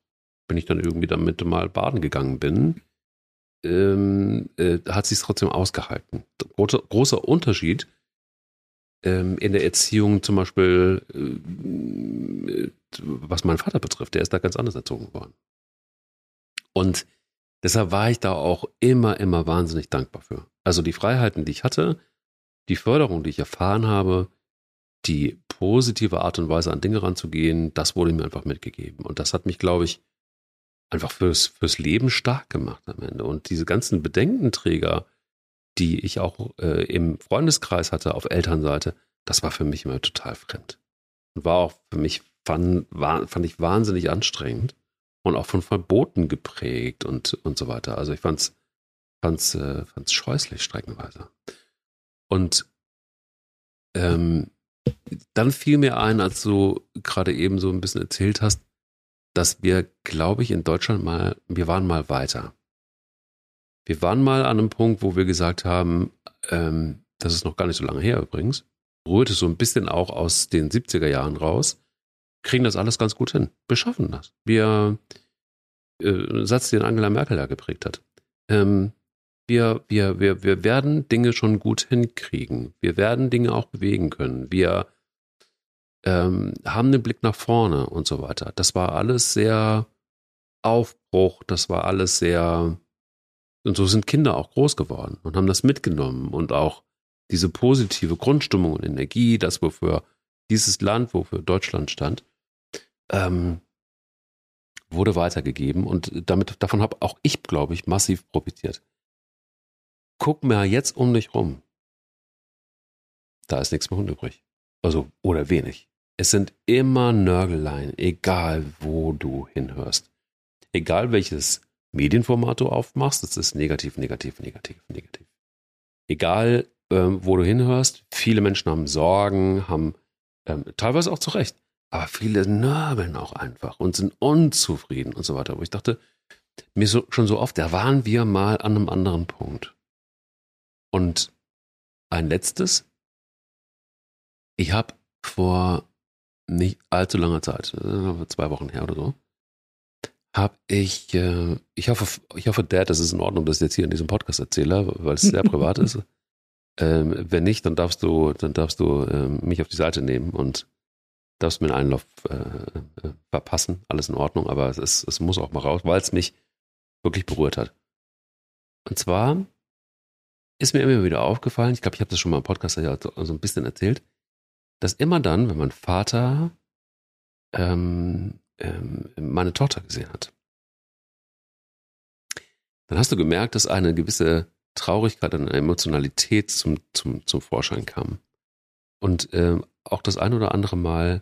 wenn ich dann irgendwie damit mal baden gegangen bin, ähm, äh, hat sich trotzdem ausgehalten. Großer, großer Unterschied ähm, in der Erziehung zum Beispiel, äh, was meinen Vater betrifft, der ist da ganz anders erzogen worden. Und deshalb war ich da auch immer, immer wahnsinnig dankbar für. Also die Freiheiten, die ich hatte, die Förderung, die ich erfahren habe, die positive Art und Weise an Dinge ranzugehen, das wurde mir einfach mitgegeben. Und das hat mich, glaube ich, einfach fürs, fürs Leben stark gemacht am Ende. Und diese ganzen Bedenkenträger, die ich auch äh, im Freundeskreis hatte auf Elternseite, das war für mich immer total fremd. Und war auch für mich, fand, war, fand ich wahnsinnig anstrengend und auch von Verboten geprägt und, und so weiter. Also ich fand's, fand's, äh, fand's scheußlich streckenweise. Und ähm, dann fiel mir ein, als du gerade eben so ein bisschen erzählt hast, dass wir, glaube ich, in Deutschland mal, wir waren mal weiter. Wir waren mal an einem Punkt, wo wir gesagt haben, ähm, das ist noch gar nicht so lange her übrigens, rührte so ein bisschen auch aus den 70er Jahren raus, kriegen das alles ganz gut hin. Wir schaffen das. Wir, äh, Satz, den Angela Merkel da geprägt hat. Ähm, wir, wir, wir, wir werden Dinge schon gut hinkriegen. Wir werden Dinge auch bewegen können. Wir ähm, haben den Blick nach vorne und so weiter. Das war alles sehr Aufbruch, das war alles sehr, und so sind Kinder auch groß geworden und haben das mitgenommen und auch diese positive Grundstimmung und Energie, das wofür dieses Land, wofür Deutschland stand, ähm, wurde weitergegeben und damit, davon habe auch ich, glaube ich, massiv profitiert. Guck mal jetzt um dich rum. Da ist nichts mehr übrig. Also, oder wenig. Es sind immer Nörgeleien, egal wo du hinhörst. Egal welches Medienformat du aufmachst, das ist negativ, negativ, negativ, negativ. Egal, ähm, wo du hinhörst, viele Menschen haben Sorgen, haben ähm, teilweise auch zu Recht, aber viele nörgeln auch einfach und sind unzufrieden und so weiter. Wo ich dachte, mir so, schon so oft, da waren wir mal an einem anderen Punkt. Und ein letztes, ich habe vor nicht allzu langer Zeit, äh, zwei Wochen her oder so, habe ich, äh, ich hoffe, ich hoffe, Dad, das ist in Ordnung, dass ich jetzt hier in diesem Podcast erzähle, weil es sehr privat ist. Ähm, wenn nicht, dann darfst du, dann darfst du ähm, mich auf die Seite nehmen und darfst mir einen Einlauf äh, äh, verpassen. Alles in Ordnung, aber es, ist, es muss auch mal raus, weil es mich wirklich berührt hat. Und zwar ist mir immer wieder aufgefallen, ich glaube, ich habe das schon mal im Podcast so, so ein bisschen erzählt, dass immer dann, wenn mein Vater ähm, ähm, meine Tochter gesehen hat, dann hast du gemerkt, dass eine gewisse Traurigkeit und Emotionalität zum, zum, zum Vorschein kam. Und ähm, auch das ein oder andere Mal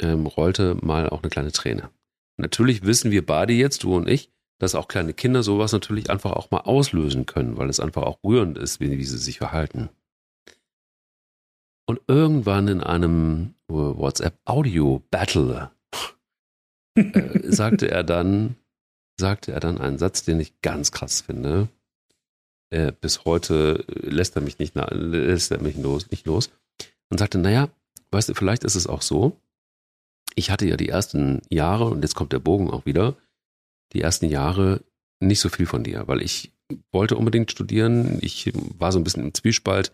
ähm, rollte mal auch eine kleine Träne. Natürlich wissen wir beide jetzt, du und ich, dass auch kleine Kinder sowas natürlich einfach auch mal auslösen können, weil es einfach auch rührend ist, wie, wie sie sich verhalten. Und irgendwann in einem WhatsApp-Audio-Battle äh, sagte er dann, sagte er dann einen Satz, den ich ganz krass finde. Äh, bis heute lässt er mich nicht, lässt er mich los, nicht los. Und sagte, naja, weißt du, vielleicht ist es auch so. Ich hatte ja die ersten Jahre, und jetzt kommt der Bogen auch wieder, die ersten Jahre nicht so viel von dir, weil ich wollte unbedingt studieren. Ich war so ein bisschen im Zwiespalt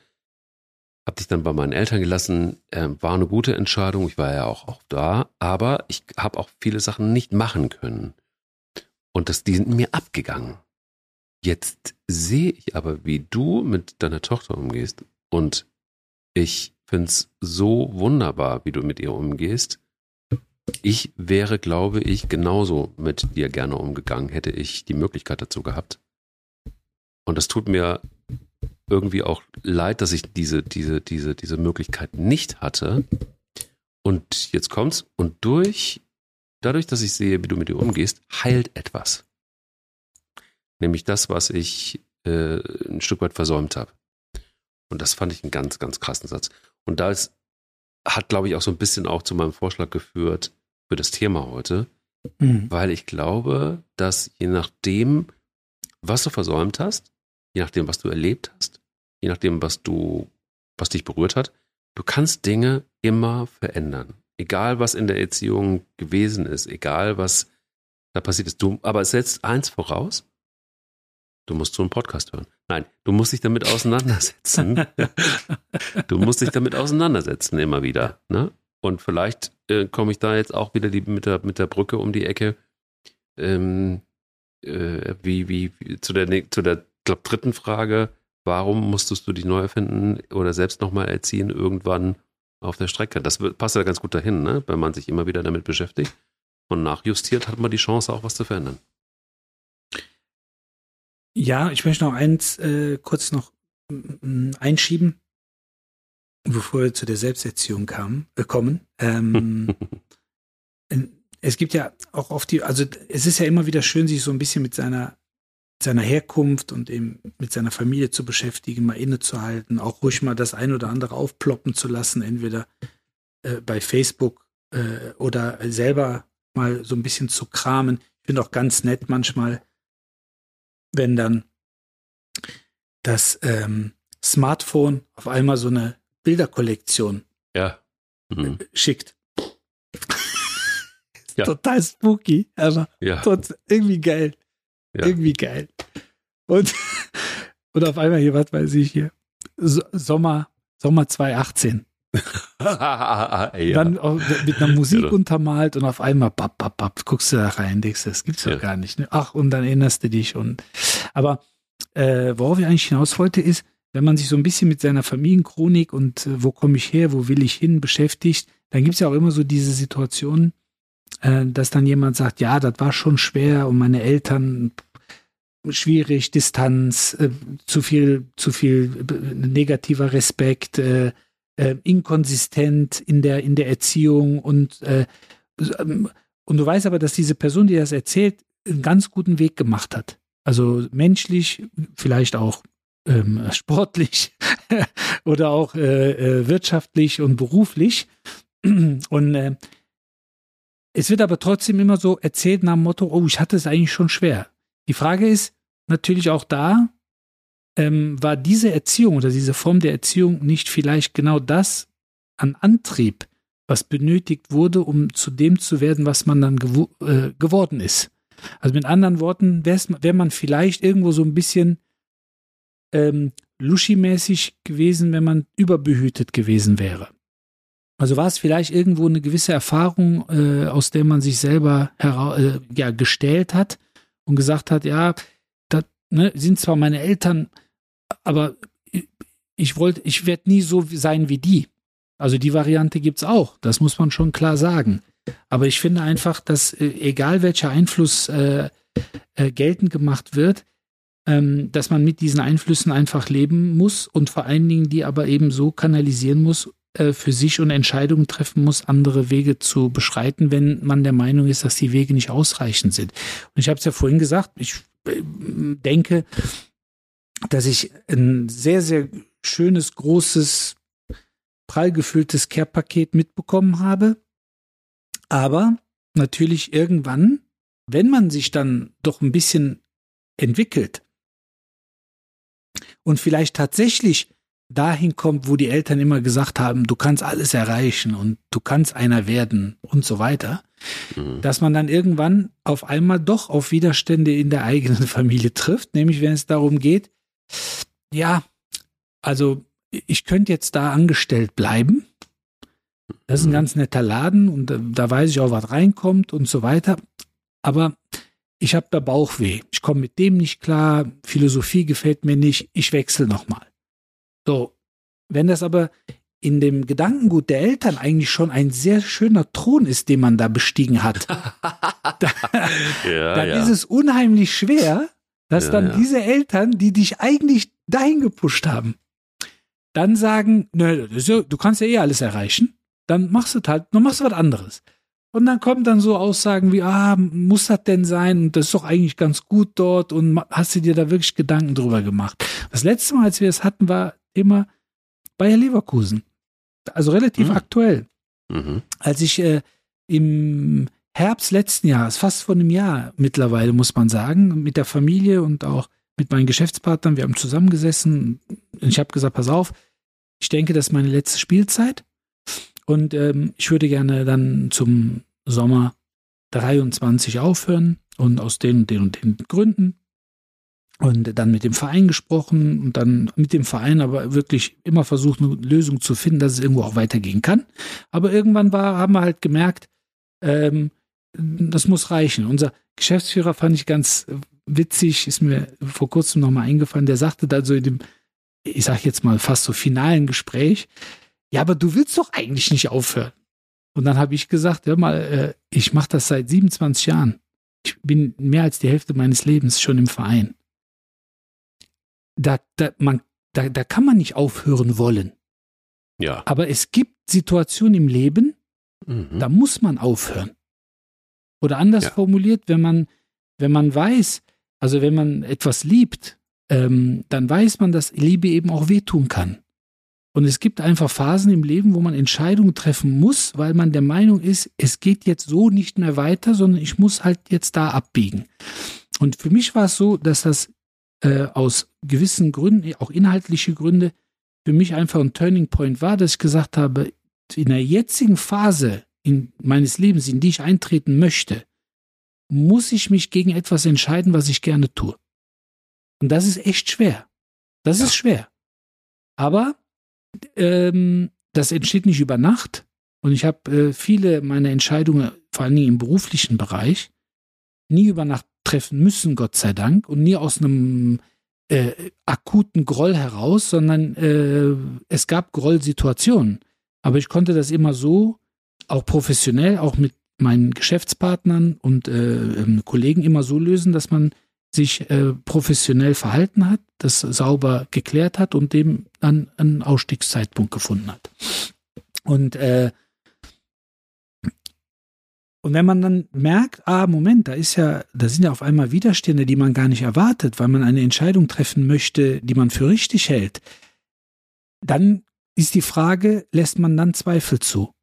habe dich dann bei meinen Eltern gelassen. Äh, war eine gute Entscheidung. Ich war ja auch, auch da. Aber ich habe auch viele Sachen nicht machen können. Und das, die sind mir abgegangen. Jetzt sehe ich aber, wie du mit deiner Tochter umgehst. Und ich finde es so wunderbar, wie du mit ihr umgehst. Ich wäre, glaube ich, genauso mit dir gerne umgegangen, hätte ich die Möglichkeit dazu gehabt. Und das tut mir irgendwie auch leid, dass ich diese, diese, diese, diese Möglichkeit nicht hatte. Und jetzt kommt's. Und durch, dadurch, dass ich sehe, wie du mit dir umgehst, heilt etwas. Nämlich das, was ich äh, ein Stück weit versäumt habe. Und das fand ich einen ganz, ganz krassen Satz. Und da ist, hat, glaube ich, auch so ein bisschen auch zu meinem Vorschlag geführt für das Thema heute, mhm. weil ich glaube, dass je nachdem, was du versäumt hast, je nachdem, was du erlebt hast, je nachdem, was du, was dich berührt hat, du kannst Dinge immer verändern. Egal, was in der Erziehung gewesen ist, egal, was da passiert ist. Du, aber es setzt eins voraus. Du musst so einen Podcast hören. Nein, du musst dich damit auseinandersetzen. du musst dich damit auseinandersetzen immer wieder. Ne? Und vielleicht äh, komme ich da jetzt auch wieder die, mit, der, mit der Brücke um die Ecke. Ähm, äh, wie, wie, wie, zu der, zu der glaube, dritten Frage, warum musstest du dich neu erfinden oder selbst nochmal erziehen irgendwann auf der Strecke? Das passt ja ganz gut dahin, ne? wenn man sich immer wieder damit beschäftigt und nachjustiert, hat man die Chance, auch was zu verändern. Ja, ich möchte noch eins äh, kurz noch äh, einschieben, bevor wir zu der Selbsterziehung kam, äh, kommen. Ähm, es gibt ja auch oft die, also es ist ja immer wieder schön, sich so ein bisschen mit seiner seiner Herkunft und eben mit seiner Familie zu beschäftigen, mal innezuhalten, auch ruhig mal das ein oder andere aufploppen zu lassen, entweder äh, bei Facebook äh, oder selber mal so ein bisschen zu kramen. Ich finde auch ganz nett manchmal, wenn dann das ähm, Smartphone auf einmal so eine Bilderkollektion ja. mhm. schickt. ja. Total spooky, aber ja. irgendwie geil. Ja. Irgendwie geil. Und, und auf einmal hier, was weiß ich hier, Sommer, Sommer 2018. ja. Dann mit einer Musik ja. untermalt und auf einmal bap, bap, bap, guckst du da rein, denkst du, das gibt's ja. gar nicht. Ne? Ach, und dann erinnerst du dich und aber äh, worauf ich eigentlich hinaus wollte, ist, wenn man sich so ein bisschen mit seiner Familienchronik und äh, wo komme ich her, wo will ich hin beschäftigt, dann gibt's ja auch immer so diese Situationen, äh, dass dann jemand sagt, ja, das war schon schwer und meine Eltern schwierig, Distanz, äh, zu viel, zu viel äh, negativer Respekt, äh, äh, inkonsistent in der in der Erziehung und äh, ähm, und du weißt aber, dass diese Person, die das erzählt, einen ganz guten Weg gemacht hat. Also menschlich, vielleicht auch ähm, sportlich oder auch äh, wirtschaftlich und beruflich. Und es wird aber trotzdem immer so erzählt nach dem Motto, oh, ich hatte es eigentlich schon schwer. Die Frage ist natürlich auch da, ähm, war diese Erziehung oder diese Form der Erziehung nicht vielleicht genau das an Antrieb, was benötigt wurde, um zu dem zu werden, was man dann gew äh, geworden ist. Also mit anderen Worten, wäre wär man vielleicht irgendwo so ein bisschen ähm, Luschi-mäßig gewesen, wenn man überbehütet gewesen wäre. Also war es vielleicht irgendwo eine gewisse Erfahrung, äh, aus der man sich selber äh, ja, gestellt hat und gesagt hat, ja, das ne, sind zwar meine Eltern, aber ich wollte, ich werde nie so sein wie die. Also die Variante gibt es auch, das muss man schon klar sagen. Aber ich finde einfach, dass äh, egal welcher Einfluss äh, äh, geltend gemacht wird, ähm, dass man mit diesen Einflüssen einfach leben muss und vor allen Dingen die aber eben so kanalisieren muss für sich und Entscheidungen treffen muss, andere Wege zu beschreiten, wenn man der Meinung ist, dass die Wege nicht ausreichend sind. Und ich habe es ja vorhin gesagt, ich äh, denke, dass ich ein sehr, sehr schönes, großes, prall gefülltes Care-Paket mitbekommen habe. Aber natürlich irgendwann, wenn man sich dann doch ein bisschen entwickelt und vielleicht tatsächlich dahin kommt, wo die Eltern immer gesagt haben, du kannst alles erreichen und du kannst einer werden und so weiter, mhm. dass man dann irgendwann auf einmal doch auf Widerstände in der eigenen Familie trifft, nämlich wenn es darum geht, ja, also ich könnte jetzt da angestellt bleiben. Das ist ein mhm. ganz netter Laden und da, da weiß ich auch, was reinkommt und so weiter. Aber ich habe da Bauchweh. Ich komme mit dem nicht klar. Philosophie gefällt mir nicht. Ich wechsle nochmal. So, wenn das aber in dem Gedankengut der Eltern eigentlich schon ein sehr schöner Thron ist, den man da bestiegen hat, da, ja, dann ja. ist es unheimlich schwer, dass ja, dann diese Eltern, die dich eigentlich dahin gepusht haben, dann sagen, nö, du kannst ja eh alles erreichen, dann machst du halt, dann machst du was anderes. Und dann kommen dann so Aussagen wie, ah, muss das denn sein? Und das ist doch eigentlich ganz gut dort. Und hast du dir da wirklich Gedanken drüber gemacht? Das letzte Mal, als wir es hatten, war immer Bayer Leverkusen. Also relativ mhm. aktuell. Mhm. Als ich äh, im Herbst letzten Jahres, fast vor einem Jahr mittlerweile, muss man sagen, mit der Familie und auch mit meinen Geschäftspartnern, wir haben zusammengesessen und ich habe gesagt, pass auf, ich denke, das ist meine letzte Spielzeit und ähm, ich würde gerne dann zum Sommer 23 aufhören und aus den und den und den Gründen und dann mit dem Verein gesprochen und dann mit dem Verein aber wirklich immer versucht, eine Lösung zu finden, dass es irgendwo auch weitergehen kann. Aber irgendwann war, haben wir halt gemerkt, ähm, das muss reichen. Unser Geschäftsführer fand ich ganz witzig, ist mir vor kurzem nochmal eingefallen, der sagte da so in dem, ich sag jetzt mal fast so finalen Gespräch, ja, aber du willst doch eigentlich nicht aufhören. Und dann habe ich gesagt, hör mal, äh, ich mache das seit 27 Jahren. Ich bin mehr als die Hälfte meines Lebens schon im Verein da, da, man, da, da kann man nicht aufhören wollen. Ja. Aber es gibt Situationen im Leben, mhm. da muss man aufhören. Oder anders ja. formuliert, wenn man, wenn man weiß, also wenn man etwas liebt, ähm, dann weiß man, dass Liebe eben auch wehtun kann. Und es gibt einfach Phasen im Leben, wo man Entscheidungen treffen muss, weil man der Meinung ist, es geht jetzt so nicht mehr weiter, sondern ich muss halt jetzt da abbiegen. Und für mich war es so, dass das äh, aus gewissen Gründen, auch inhaltliche Gründe, für mich einfach ein Turning Point war, dass ich gesagt habe, in der jetzigen Phase in meines Lebens, in die ich eintreten möchte, muss ich mich gegen etwas entscheiden, was ich gerne tue. Und das ist echt schwer. Das ja. ist schwer. Aber ähm, das entsteht nicht über Nacht. Und ich habe äh, viele meiner Entscheidungen, vor allen Dingen im beruflichen Bereich, nie über Nacht treffen müssen, Gott sei Dank, und nie aus einem äh, akuten Groll heraus, sondern äh, es gab Grollsituationen. Aber ich konnte das immer so, auch professionell, auch mit meinen Geschäftspartnern und äh, ähm, Kollegen immer so lösen, dass man sich äh, professionell verhalten hat, das sauber geklärt hat und dem dann einen Ausstiegszeitpunkt gefunden hat. Und äh, und wenn man dann merkt, ah, Moment, da ist ja, da sind ja auf einmal Widerstände, die man gar nicht erwartet, weil man eine Entscheidung treffen möchte, die man für richtig hält, dann ist die Frage, lässt man dann Zweifel zu?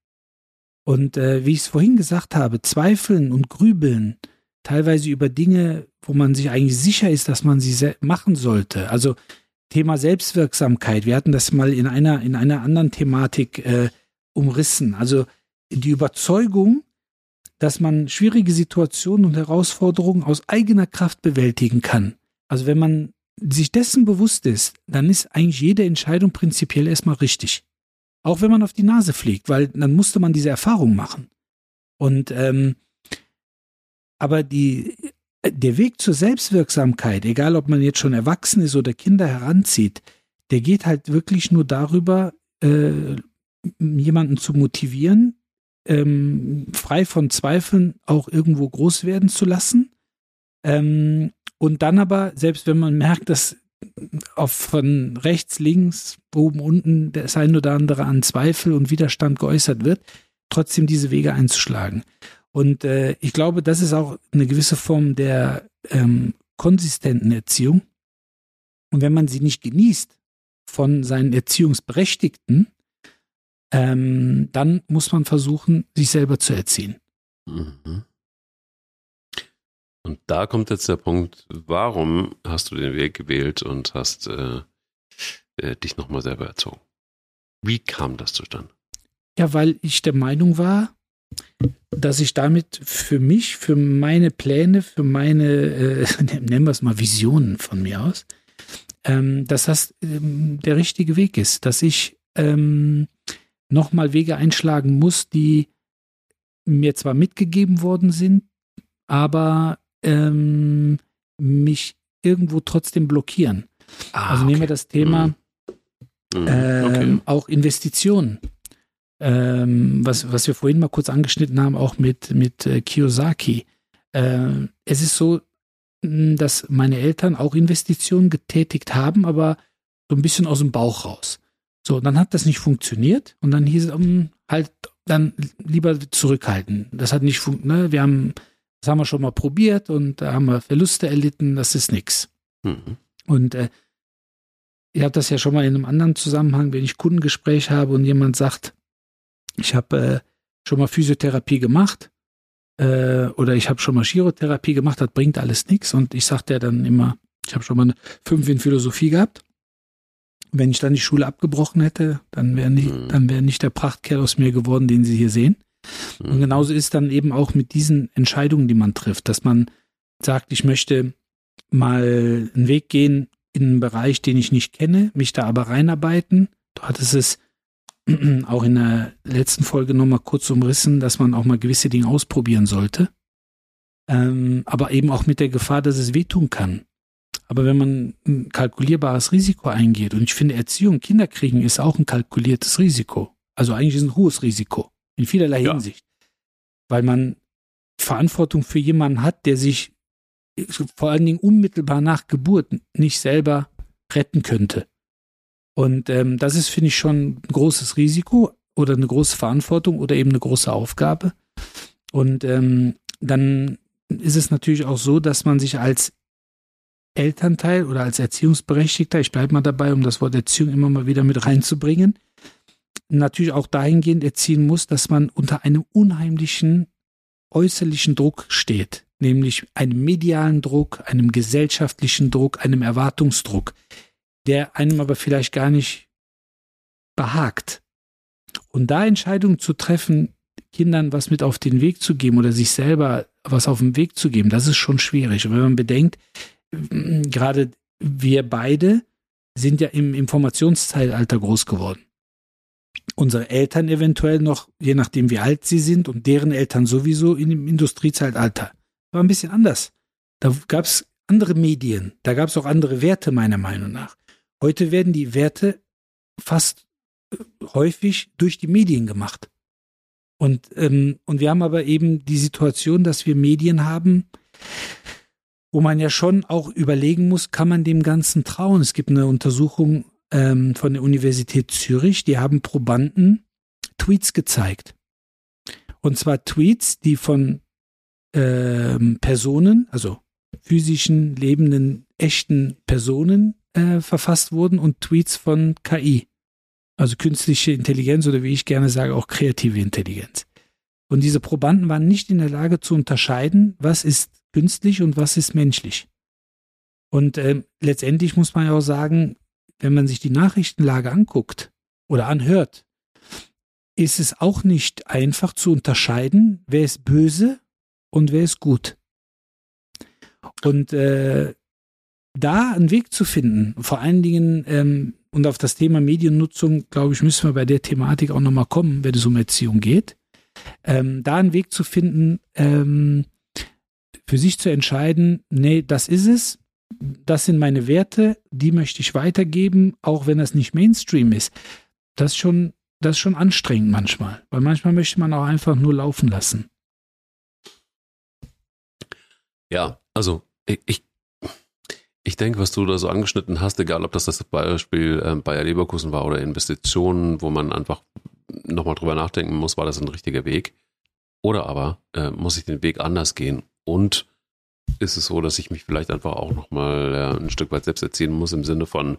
Und äh, wie ich es vorhin gesagt habe, Zweifeln und Grübeln, teilweise über Dinge, wo man sich eigentlich sicher ist, dass man sie machen sollte. Also Thema Selbstwirksamkeit. Wir hatten das mal in einer in einer anderen Thematik äh, umrissen. Also die Überzeugung, dass man schwierige Situationen und Herausforderungen aus eigener Kraft bewältigen kann. Also wenn man sich dessen bewusst ist, dann ist eigentlich jede Entscheidung prinzipiell erstmal richtig. Auch wenn man auf die Nase fliegt, weil dann musste man diese Erfahrung machen. Und ähm, aber die, der Weg zur Selbstwirksamkeit, egal ob man jetzt schon erwachsen ist oder Kinder heranzieht, der geht halt wirklich nur darüber, äh, jemanden zu motivieren, ähm, frei von Zweifeln auch irgendwo groß werden zu lassen. Ähm, und dann aber, selbst wenn man merkt, dass auf von rechts, links, oben, unten das ein oder andere an Zweifel und Widerstand geäußert wird, trotzdem diese Wege einzuschlagen. Und äh, ich glaube, das ist auch eine gewisse Form der ähm, konsistenten Erziehung. Und wenn man sie nicht genießt von seinen Erziehungsberechtigten, ähm, dann muss man versuchen, sich selber zu erziehen. Mhm. Und da kommt jetzt der Punkt, warum hast du den Weg gewählt und hast äh, äh, dich nochmal selber erzogen? Wie kam das zustande? Ja, weil ich der Meinung war, dass ich damit für mich, für meine Pläne, für meine, äh, nennen wir es mal Visionen von mir aus, ähm, dass das ähm, der richtige Weg ist, dass ich ähm, nochmal Wege einschlagen muss, die mir zwar mitgegeben worden sind, aber ähm, mich irgendwo trotzdem blockieren. Ah, also nehmen wir das Thema mhm. ähm, okay. auch Investitionen. Ähm, was, was wir vorhin mal kurz angeschnitten haben, auch mit, mit äh, Kiyosaki. Äh, es ist so, dass meine Eltern auch Investitionen getätigt haben, aber so ein bisschen aus dem Bauch raus. So, dann hat das nicht funktioniert und dann hieß es, um, hm, halt dann lieber zurückhalten. Das hat nicht funktioniert. Ne? Wir haben, das haben wir schon mal probiert und da haben wir Verluste erlitten, das ist nix. Mhm. Und äh, ich habe das ja schon mal in einem anderen Zusammenhang, wenn ich Kundengespräch habe und jemand sagt, ich habe äh, schon mal Physiotherapie gemacht äh, oder ich habe schon mal Chirotherapie gemacht, das bringt alles nichts. Und ich sagte ja dann immer, ich habe schon mal eine 5 in Philosophie gehabt wenn ich dann die Schule abgebrochen hätte, dann wäre nicht, mhm. dann wäre nicht der Prachtkerl aus mir geworden, den Sie hier sehen. Mhm. Und genauso ist dann eben auch mit diesen Entscheidungen, die man trifft, dass man sagt, ich möchte mal einen Weg gehen in einen Bereich, den ich nicht kenne, mich da aber reinarbeiten. Du hattest es auch in der letzten Folge nochmal kurz umrissen, dass man auch mal gewisse Dinge ausprobieren sollte. Ähm, aber eben auch mit der Gefahr, dass es wehtun kann. Aber wenn man ein kalkulierbares Risiko eingeht, und ich finde, Erziehung, Kinder kriegen ist auch ein kalkuliertes Risiko. Also eigentlich ist ein hohes Risiko. In vielerlei ja. Hinsicht. Weil man Verantwortung für jemanden hat, der sich vor allen Dingen unmittelbar nach Geburt nicht selber retten könnte. Und ähm, das ist, finde ich, schon ein großes Risiko oder eine große Verantwortung oder eben eine große Aufgabe. Und ähm, dann ist es natürlich auch so, dass man sich als Elternteil oder als Erziehungsberechtigter, ich bleibe mal dabei, um das Wort Erziehung immer mal wieder mit reinzubringen, natürlich auch dahingehend erziehen muss, dass man unter einem unheimlichen äußerlichen Druck steht, nämlich einem medialen Druck, einem gesellschaftlichen Druck, einem Erwartungsdruck, der einem aber vielleicht gar nicht behagt. Und da Entscheidungen zu treffen, Kindern was mit auf den Weg zu geben oder sich selber was auf den Weg zu geben, das ist schon schwierig. Und wenn man bedenkt, gerade wir beide sind ja im Informationszeitalter groß geworden. Unsere Eltern eventuell noch, je nachdem wie alt sie sind und deren Eltern sowieso dem Industriezeitalter. War ein bisschen anders. Da gab es andere Medien, da gab es auch andere Werte meiner Meinung nach. Heute werden die Werte fast äh, häufig durch die Medien gemacht. Und, ähm, und wir haben aber eben die Situation, dass wir Medien haben, wo man ja schon auch überlegen muss, kann man dem Ganzen trauen? Es gibt eine Untersuchung ähm, von der Universität Zürich, die haben Probanden Tweets gezeigt. Und zwar Tweets, die von ähm, Personen, also physischen, lebenden, echten Personen äh, verfasst wurden und Tweets von KI. Also künstliche Intelligenz oder wie ich gerne sage, auch kreative Intelligenz. Und diese Probanden waren nicht in der Lage zu unterscheiden, was ist künstlich und was ist menschlich. Und äh, letztendlich muss man ja auch sagen, wenn man sich die Nachrichtenlage anguckt oder anhört, ist es auch nicht einfach zu unterscheiden, wer ist böse und wer ist gut. Und äh, da einen Weg zu finden, vor allen Dingen ähm, und auf das Thema Mediennutzung, glaube ich, müssen wir bei der Thematik auch nochmal kommen, wenn es um Erziehung geht, ähm, da einen Weg zu finden, ähm, für sich zu entscheiden, nee, das ist es, das sind meine Werte, die möchte ich weitergeben, auch wenn das nicht Mainstream ist. Das ist schon, das ist schon anstrengend manchmal, weil manchmal möchte man auch einfach nur laufen lassen. Ja, also ich, ich denke, was du da so angeschnitten hast, egal ob das das Beispiel äh, Bayer Leverkusen war oder Investitionen, wo man einfach nochmal drüber nachdenken muss, war das ein richtiger Weg? Oder aber äh, muss ich den Weg anders gehen? Und ist es so, dass ich mich vielleicht einfach auch nochmal ein Stück weit selbst erziehen muss im Sinne von,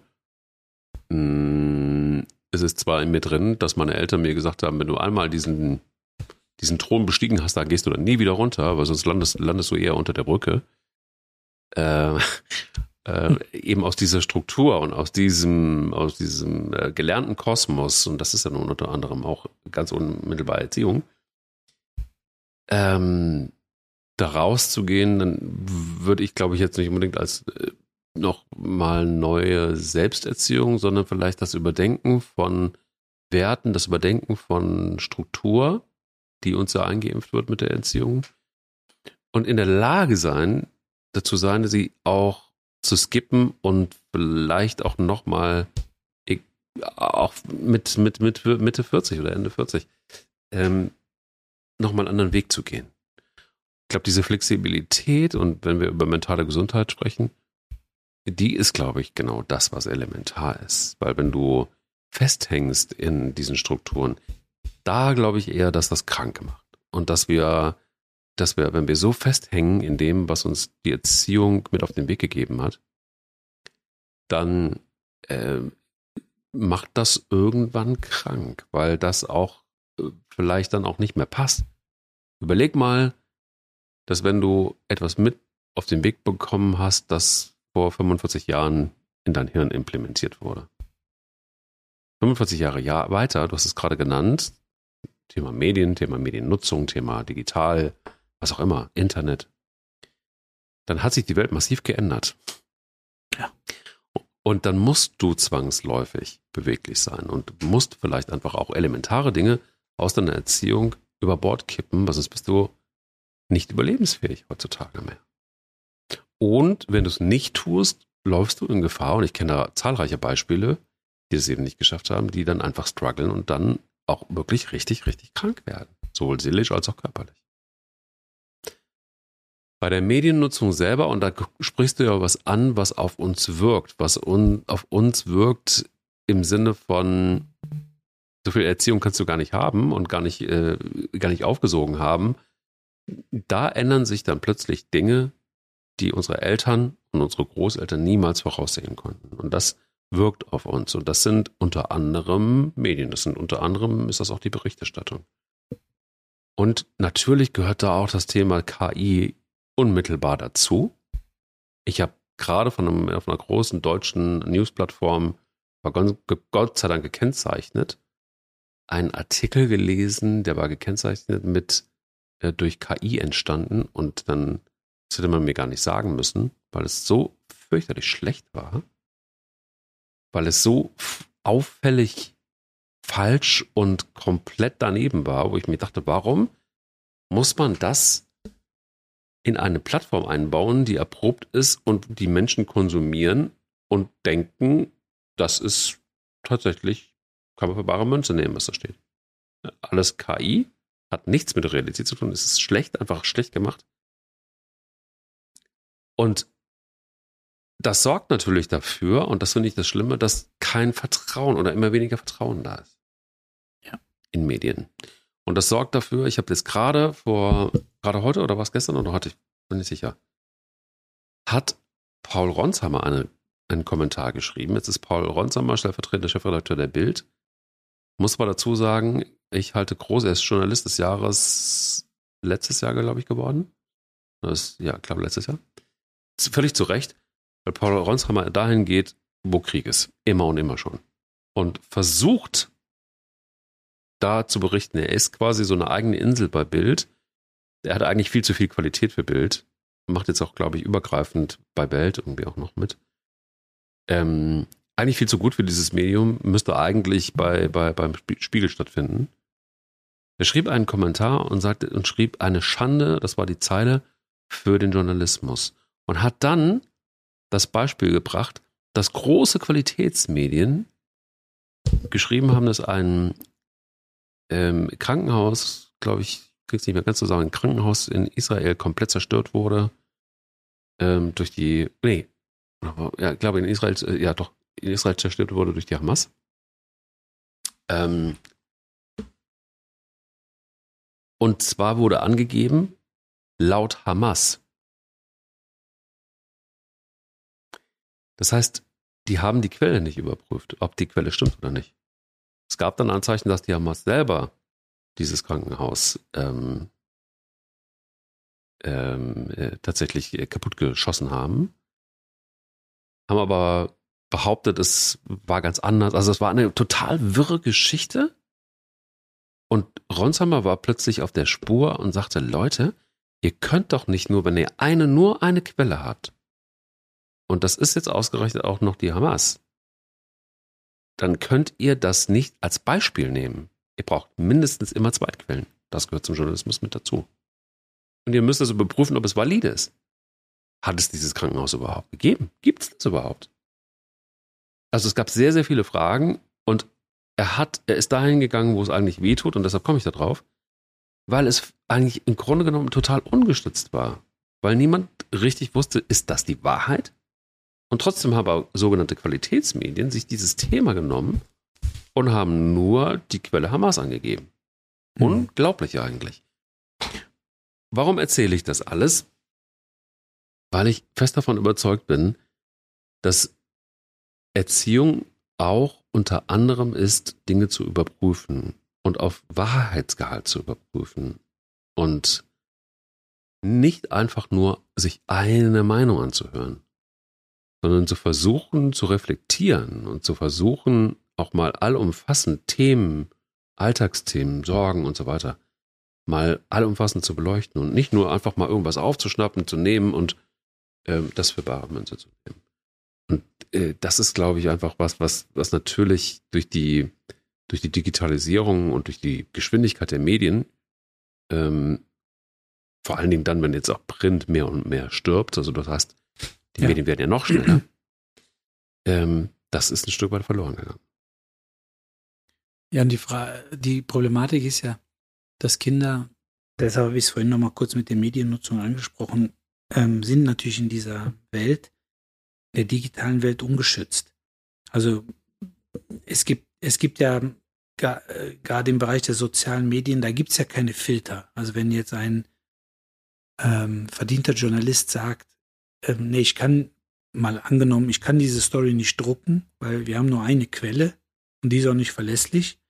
mh, mm, es ist zwar in mir drin, dass meine Eltern mir gesagt haben, wenn du einmal diesen, diesen Thron bestiegen hast, da gehst du dann nie wieder runter, weil sonst landest, landest du eher unter der Brücke. Äh, äh, eben aus dieser Struktur und aus diesem, aus diesem äh, gelernten Kosmos, und das ist ja nun unter anderem auch ganz unmittelbar Erziehung, ähm, da rauszugehen, dann würde ich, glaube ich, jetzt nicht unbedingt als äh, noch mal neue Selbsterziehung, sondern vielleicht das Überdenken von Werten, das Überdenken von Struktur, die uns ja eingeimpft wird mit der Erziehung. Und in der Lage sein, dazu sein, sie auch zu skippen und vielleicht auch nochmal, auch mit, mit, mit Mitte 40 oder Ende 40, ähm, nochmal einen anderen Weg zu gehen. Ich glaube, diese Flexibilität und wenn wir über mentale Gesundheit sprechen, die ist, glaube ich, genau das, was elementar ist. Weil wenn du festhängst in diesen Strukturen, da glaube ich eher, dass das krank macht. Und dass wir dass wir, wenn wir so festhängen in dem, was uns die Erziehung mit auf den Weg gegeben hat, dann äh, macht das irgendwann krank, weil das auch äh, vielleicht dann auch nicht mehr passt. Überleg mal, dass wenn du etwas mit auf den Weg bekommen hast, das vor 45 Jahren in dein Hirn implementiert wurde. 45 Jahre Jahr weiter, du hast es gerade genannt, Thema Medien, Thema Mediennutzung, Thema digital, was auch immer, Internet, dann hat sich die Welt massiv geändert. Ja. Und dann musst du zwangsläufig beweglich sein und musst vielleicht einfach auch elementare Dinge aus deiner Erziehung über Bord kippen, weil sonst bist du nicht überlebensfähig heutzutage mehr. Und wenn du es nicht tust, läufst du in Gefahr, und ich kenne da zahlreiche Beispiele, die es eben nicht geschafft haben, die dann einfach strugglen und dann auch wirklich richtig, richtig krank werden. Sowohl seelisch als auch körperlich bei der Mediennutzung selber, und da sprichst du ja was an, was auf uns wirkt, was un, auf uns wirkt im Sinne von, so viel Erziehung kannst du gar nicht haben und gar nicht, äh, gar nicht aufgesogen haben. Da ändern sich dann plötzlich Dinge, die unsere Eltern und unsere Großeltern niemals voraussehen konnten. Und das wirkt auf uns. Und das sind unter anderem Medien. Das sind unter anderem, ist das auch die Berichterstattung. Und natürlich gehört da auch das Thema KI unmittelbar dazu. Ich habe gerade von einem, auf einer großen deutschen Newsplattform, war Gott sei Dank gekennzeichnet, einen Artikel gelesen, der war gekennzeichnet mit äh, durch KI entstanden und dann das hätte man mir gar nicht sagen müssen, weil es so fürchterlich schlecht war, weil es so auffällig falsch und komplett daneben war, wo ich mir dachte, warum muss man das in eine Plattform einbauen, die erprobt ist und die Menschen konsumieren und denken, das ist tatsächlich, kann man für bare Münze nehmen, was da steht. Alles KI, hat nichts mit Realität zu tun, es ist schlecht, einfach schlecht gemacht. Und das sorgt natürlich dafür, und das finde ich das Schlimme, dass kein Vertrauen oder immer weniger Vertrauen da ist. Ja. In Medien. Und das sorgt dafür, ich habe jetzt gerade vor, gerade heute oder was gestern oder hatte ich, bin nicht sicher, hat Paul Ronsheimer eine, einen Kommentar geschrieben. Jetzt ist Paul Ronsheimer stellvertretender Chefredakteur der Bild. Muss aber dazu sagen, ich halte groß, er ist Journalist des Jahres letztes Jahr, glaube ich, geworden. Das, ja, ich glaube, letztes Jahr. Völlig zu Recht, weil Paul Ronsheimer dahin geht, wo Krieg ist. Immer und immer schon. Und versucht, da zu berichten. Er ist quasi so eine eigene Insel bei Bild. Er hat eigentlich viel zu viel Qualität für Bild. Macht jetzt auch, glaube ich, übergreifend bei Welt irgendwie auch noch mit. Ähm, eigentlich viel zu gut für dieses Medium, müsste eigentlich bei, bei, beim Spiegel stattfinden. Er schrieb einen Kommentar und sagte und schrieb eine Schande, das war die Zeile, für den Journalismus. Und hat dann das Beispiel gebracht, dass große Qualitätsmedien geschrieben haben, dass ein ähm, Krankenhaus, glaube ich, krieg's nicht mehr ganz zusammen, ein Krankenhaus in Israel komplett zerstört wurde ähm, durch die, nee, ja, glaube in Israel, äh, ja doch, in Israel zerstört wurde durch die Hamas. Ähm, und zwar wurde angegeben, laut Hamas. Das heißt, die haben die Quelle nicht überprüft, ob die Quelle stimmt oder nicht. Es gab dann Anzeichen, dass die Hamas selber dieses Krankenhaus ähm, ähm, äh, tatsächlich kaputt geschossen haben. Haben aber behauptet, es war ganz anders. Also es war eine total wirre Geschichte. Und Ronsheimer war plötzlich auf der Spur und sagte, Leute, ihr könnt doch nicht nur, wenn ihr eine, nur eine Quelle habt. Und das ist jetzt ausgerechnet auch noch die Hamas dann könnt ihr das nicht als Beispiel nehmen. Ihr braucht mindestens immer Zweitquellen. Das gehört zum Journalismus mit dazu. Und ihr müsst also überprüfen, ob es valide ist. Hat es dieses Krankenhaus überhaupt gegeben? Gibt es das überhaupt? Also es gab sehr, sehr viele Fragen und er hat, er ist dahin gegangen, wo es eigentlich weh tut und deshalb komme ich da drauf, weil es eigentlich im Grunde genommen total ungestützt war. Weil niemand richtig wusste, ist das die Wahrheit? Und trotzdem haben aber sogenannte Qualitätsmedien sich dieses Thema genommen und haben nur die Quelle Hamas angegeben. Mhm. Unglaublich eigentlich. Warum erzähle ich das alles? Weil ich fest davon überzeugt bin, dass Erziehung auch unter anderem ist, Dinge zu überprüfen und auf Wahrheitsgehalt zu überprüfen und nicht einfach nur sich eine Meinung anzuhören sondern zu versuchen zu reflektieren und zu versuchen, auch mal allumfassend Themen, Alltagsthemen, Sorgen und so weiter, mal allumfassend zu beleuchten und nicht nur einfach mal irgendwas aufzuschnappen, zu nehmen und äh, das für bare Münze zu nehmen. Und äh, das ist, glaube ich, einfach was, was, was natürlich durch die, durch die Digitalisierung und durch die Geschwindigkeit der Medien, ähm, vor allen Dingen dann, wenn jetzt auch Print mehr und mehr stirbt, also das heißt, die ja. Medien werden ja noch schneller. ähm, das ist ein Stück weit verloren gegangen. Ja, und die, Frage, die Problematik ist ja, dass Kinder, deshalb habe ich es vorhin nochmal kurz mit der Mediennutzung angesprochen, ähm, sind natürlich in dieser Welt, der digitalen Welt ungeschützt. Also es gibt, es gibt ja äh, gerade im Bereich der sozialen Medien, da gibt es ja keine Filter. Also wenn jetzt ein ähm, verdienter Journalist sagt, ähm, nee, ich kann mal angenommen, ich kann diese Story nicht drucken, weil wir haben nur eine Quelle und die ist auch nicht verlässlich.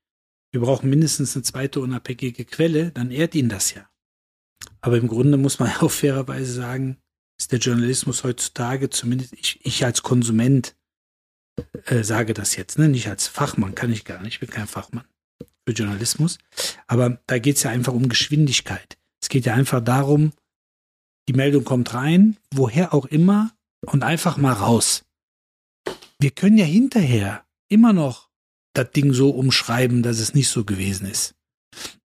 Wir brauchen mindestens eine zweite unabhängige Quelle, dann ehrt ihn das ja. Aber im Grunde muss man auch fairerweise sagen, ist der Journalismus heutzutage, zumindest ich, ich als Konsument äh, sage das jetzt, ne? nicht als Fachmann, kann ich gar nicht, ich bin kein Fachmann für Journalismus. Aber da geht es ja einfach um Geschwindigkeit. Es geht ja einfach darum, die Meldung kommt rein, woher auch immer, und einfach mal raus. Wir können ja hinterher immer noch das Ding so umschreiben, dass es nicht so gewesen ist.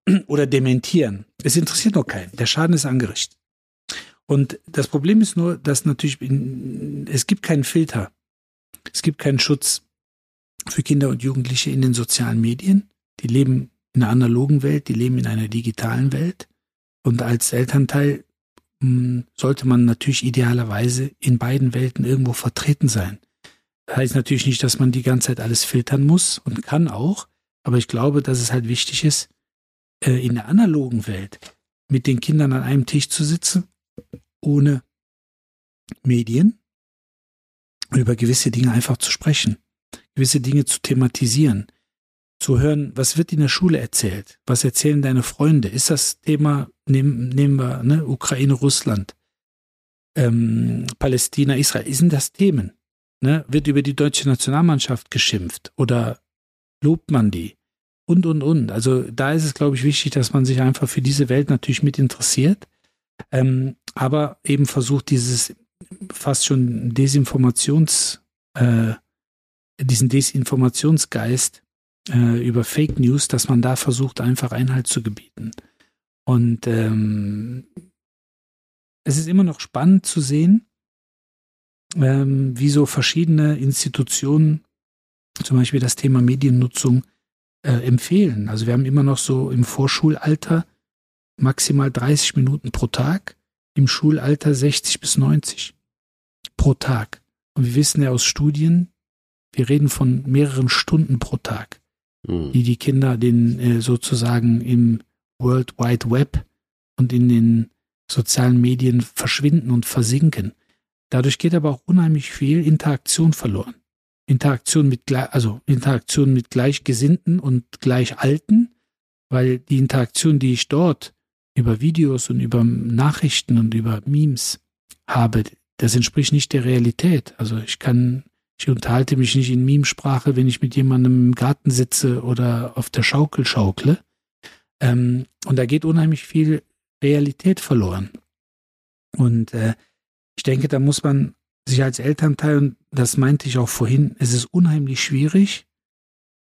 Oder dementieren. Es interessiert noch keinen. Der Schaden ist angerichtet. Und das Problem ist nur, dass natürlich es gibt keinen Filter. Es gibt keinen Schutz für Kinder und Jugendliche in den sozialen Medien. Die leben in einer analogen Welt, die leben in einer digitalen Welt. Und als Elternteil hm, sollte man natürlich idealerweise in beiden Welten irgendwo vertreten sein. Das heißt natürlich nicht, dass man die ganze Zeit alles filtern muss und kann auch, aber ich glaube, dass es halt wichtig ist, äh, in der analogen Welt mit den Kindern an einem Tisch zu sitzen, ohne Medien, über gewisse Dinge einfach zu sprechen, gewisse Dinge zu thematisieren, zu hören, was wird in der Schule erzählt, was erzählen deine Freunde, ist das Thema, nehmen, nehmen wir ne, Ukraine, Russland, ähm, Palästina, Israel, sind das Themen? Ne? Wird über die deutsche Nationalmannschaft geschimpft oder lobt man die? Und, und, und. Also da ist es, glaube ich, wichtig, dass man sich einfach für diese Welt natürlich mit interessiert, ähm, aber eben versucht, dieses fast schon Desinformations, äh, diesen Desinformationsgeist äh, über Fake News, dass man da versucht, einfach Einhalt zu gebieten. Und ähm, es ist immer noch spannend zu sehen, ähm, wie so verschiedene Institutionen zum Beispiel das Thema Mediennutzung äh, empfehlen. Also wir haben immer noch so im Vorschulalter maximal 30 Minuten pro Tag, im Schulalter 60 bis 90 pro Tag. Und wir wissen ja aus Studien, wir reden von mehreren Stunden pro Tag, mhm. die die Kinder den äh, sozusagen im World Wide Web und in den sozialen Medien verschwinden und versinken. Dadurch geht aber auch unheimlich viel Interaktion verloren. Interaktion mit, also Interaktion mit Gleichgesinnten und Gleichalten, weil die Interaktion, die ich dort über Videos und über Nachrichten und über Memes habe, das entspricht nicht der Realität. Also ich kann, ich unterhalte mich nicht in Memesprache, wenn ich mit jemandem im Garten sitze oder auf der Schaukel schaukle. Ähm, und da geht unheimlich viel Realität verloren. Und äh, ich denke, da muss man sich als Elternteil, und das meinte ich auch vorhin, es ist unheimlich schwierig,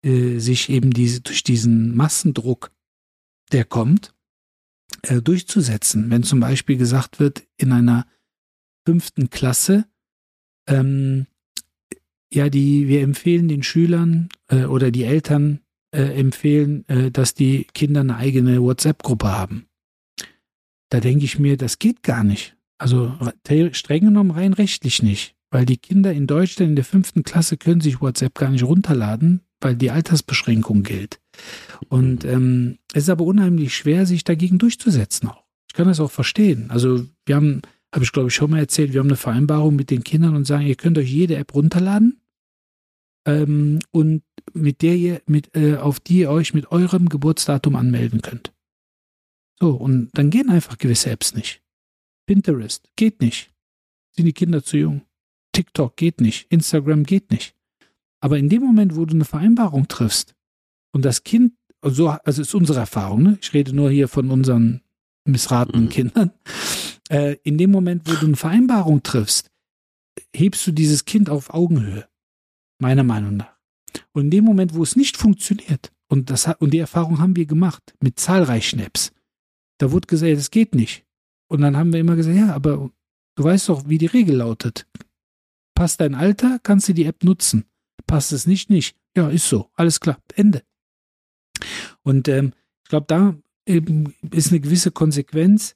äh, sich eben diese, durch diesen Massendruck, der kommt, äh, durchzusetzen. Wenn zum Beispiel gesagt wird, in einer fünften Klasse, ähm, ja, die, wir empfehlen den Schülern äh, oder die Eltern äh, empfehlen, äh, dass die Kinder eine eigene WhatsApp-Gruppe haben. Da denke ich mir, das geht gar nicht. Also streng genommen rein rechtlich nicht, weil die Kinder in Deutschland in der fünften Klasse können sich WhatsApp gar nicht runterladen, weil die Altersbeschränkung gilt. Und ähm, es ist aber unheimlich schwer, sich dagegen durchzusetzen auch. Ich kann das auch verstehen. Also wir haben, habe ich glaube ich schon mal erzählt, wir haben eine Vereinbarung mit den Kindern und sagen, ihr könnt euch jede App runterladen ähm, und mit der ihr, mit, äh, auf die ihr euch mit eurem Geburtsdatum anmelden könnt. So, und dann gehen einfach gewisse Apps nicht. Pinterest geht nicht. Sind die Kinder zu jung? TikTok geht nicht. Instagram geht nicht. Aber in dem Moment, wo du eine Vereinbarung triffst und das Kind, so, also ist unsere Erfahrung, ne? ich rede nur hier von unseren missratenen mhm. Kindern, äh, in dem Moment, wo du eine Vereinbarung triffst, hebst du dieses Kind auf Augenhöhe, meiner Meinung nach. Und in dem Moment, wo es nicht funktioniert, und, das, und die Erfahrung haben wir gemacht mit zahlreichen Apps, da wurde gesagt, das geht nicht. Und dann haben wir immer gesagt, ja, aber du weißt doch, wie die Regel lautet. Passt dein Alter, kannst du die App nutzen. Passt es nicht, nicht. Ja, ist so. Alles klar. Ende. Und ähm, ich glaube, da eben ist eine gewisse Konsequenz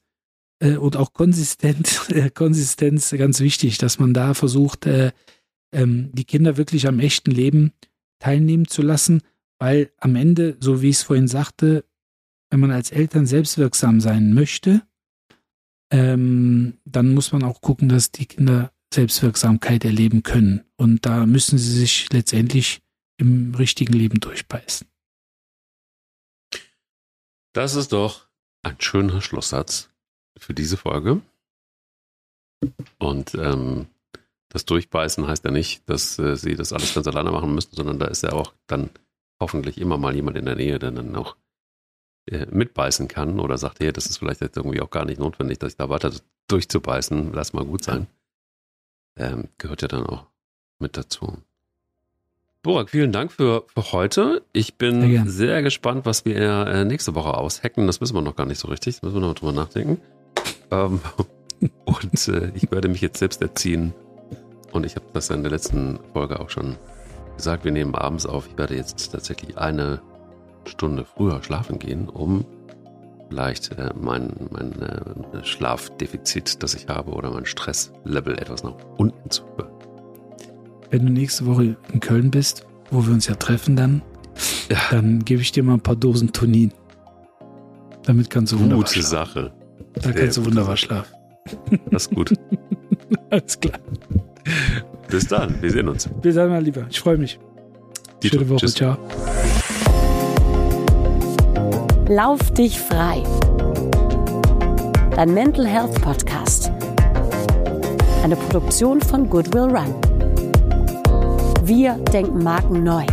äh, und auch Konsistent, äh, Konsistenz ganz wichtig, dass man da versucht, äh, ähm, die Kinder wirklich am echten Leben teilnehmen zu lassen, weil am Ende, so wie ich es vorhin sagte, wenn man als Eltern selbstwirksam sein möchte, ähm, dann muss man auch gucken, dass die Kinder Selbstwirksamkeit erleben können. Und da müssen sie sich letztendlich im richtigen Leben durchbeißen. Das ist doch ein schöner Schlusssatz für diese Folge. Und ähm, das Durchbeißen heißt ja nicht, dass äh, sie das alles ganz alleine machen müssen, sondern da ist ja auch dann hoffentlich immer mal jemand in der Nähe, der dann auch äh, mitbeißen kann oder sagt, hey, das ist vielleicht jetzt irgendwie auch gar nicht notwendig, dass ich da weiter durchzubeißen, lass mal gut sein. Ähm, gehört ja dann auch mit dazu. Borak, vielen Dank für, für heute. Ich bin sehr, sehr gespannt, was wir äh, nächste Woche aushacken. Das wissen wir noch gar nicht so richtig. Da müssen wir noch drüber nachdenken. Ähm, und äh, ich werde mich jetzt selbst erziehen. Und ich habe das in der letzten Folge auch schon gesagt. Wir nehmen abends auf. Ich werde jetzt tatsächlich eine Stunde früher schlafen gehen, um vielleicht äh, mein, mein äh, Schlafdefizit, das ich habe, oder mein Stresslevel etwas nach unten zu führen. Wenn du nächste Woche in Köln bist, wo wir uns ja treffen dann, ja. dann gebe ich dir mal ein paar Dosen Tonin. Damit kannst du wunderbar Gute. Sache. Da Sehr kannst du gute wunderbar schlafen. Das ist gut. Alles klar. Bis dann. Wir sehen uns. Bis dann, mein Lieber. Ich freue mich. Dito, Schöne Woche. tschüss. Ciao. Lauf dich frei. Dein Mental Health Podcast. Eine Produktion von Goodwill Run. Wir denken Marken neu.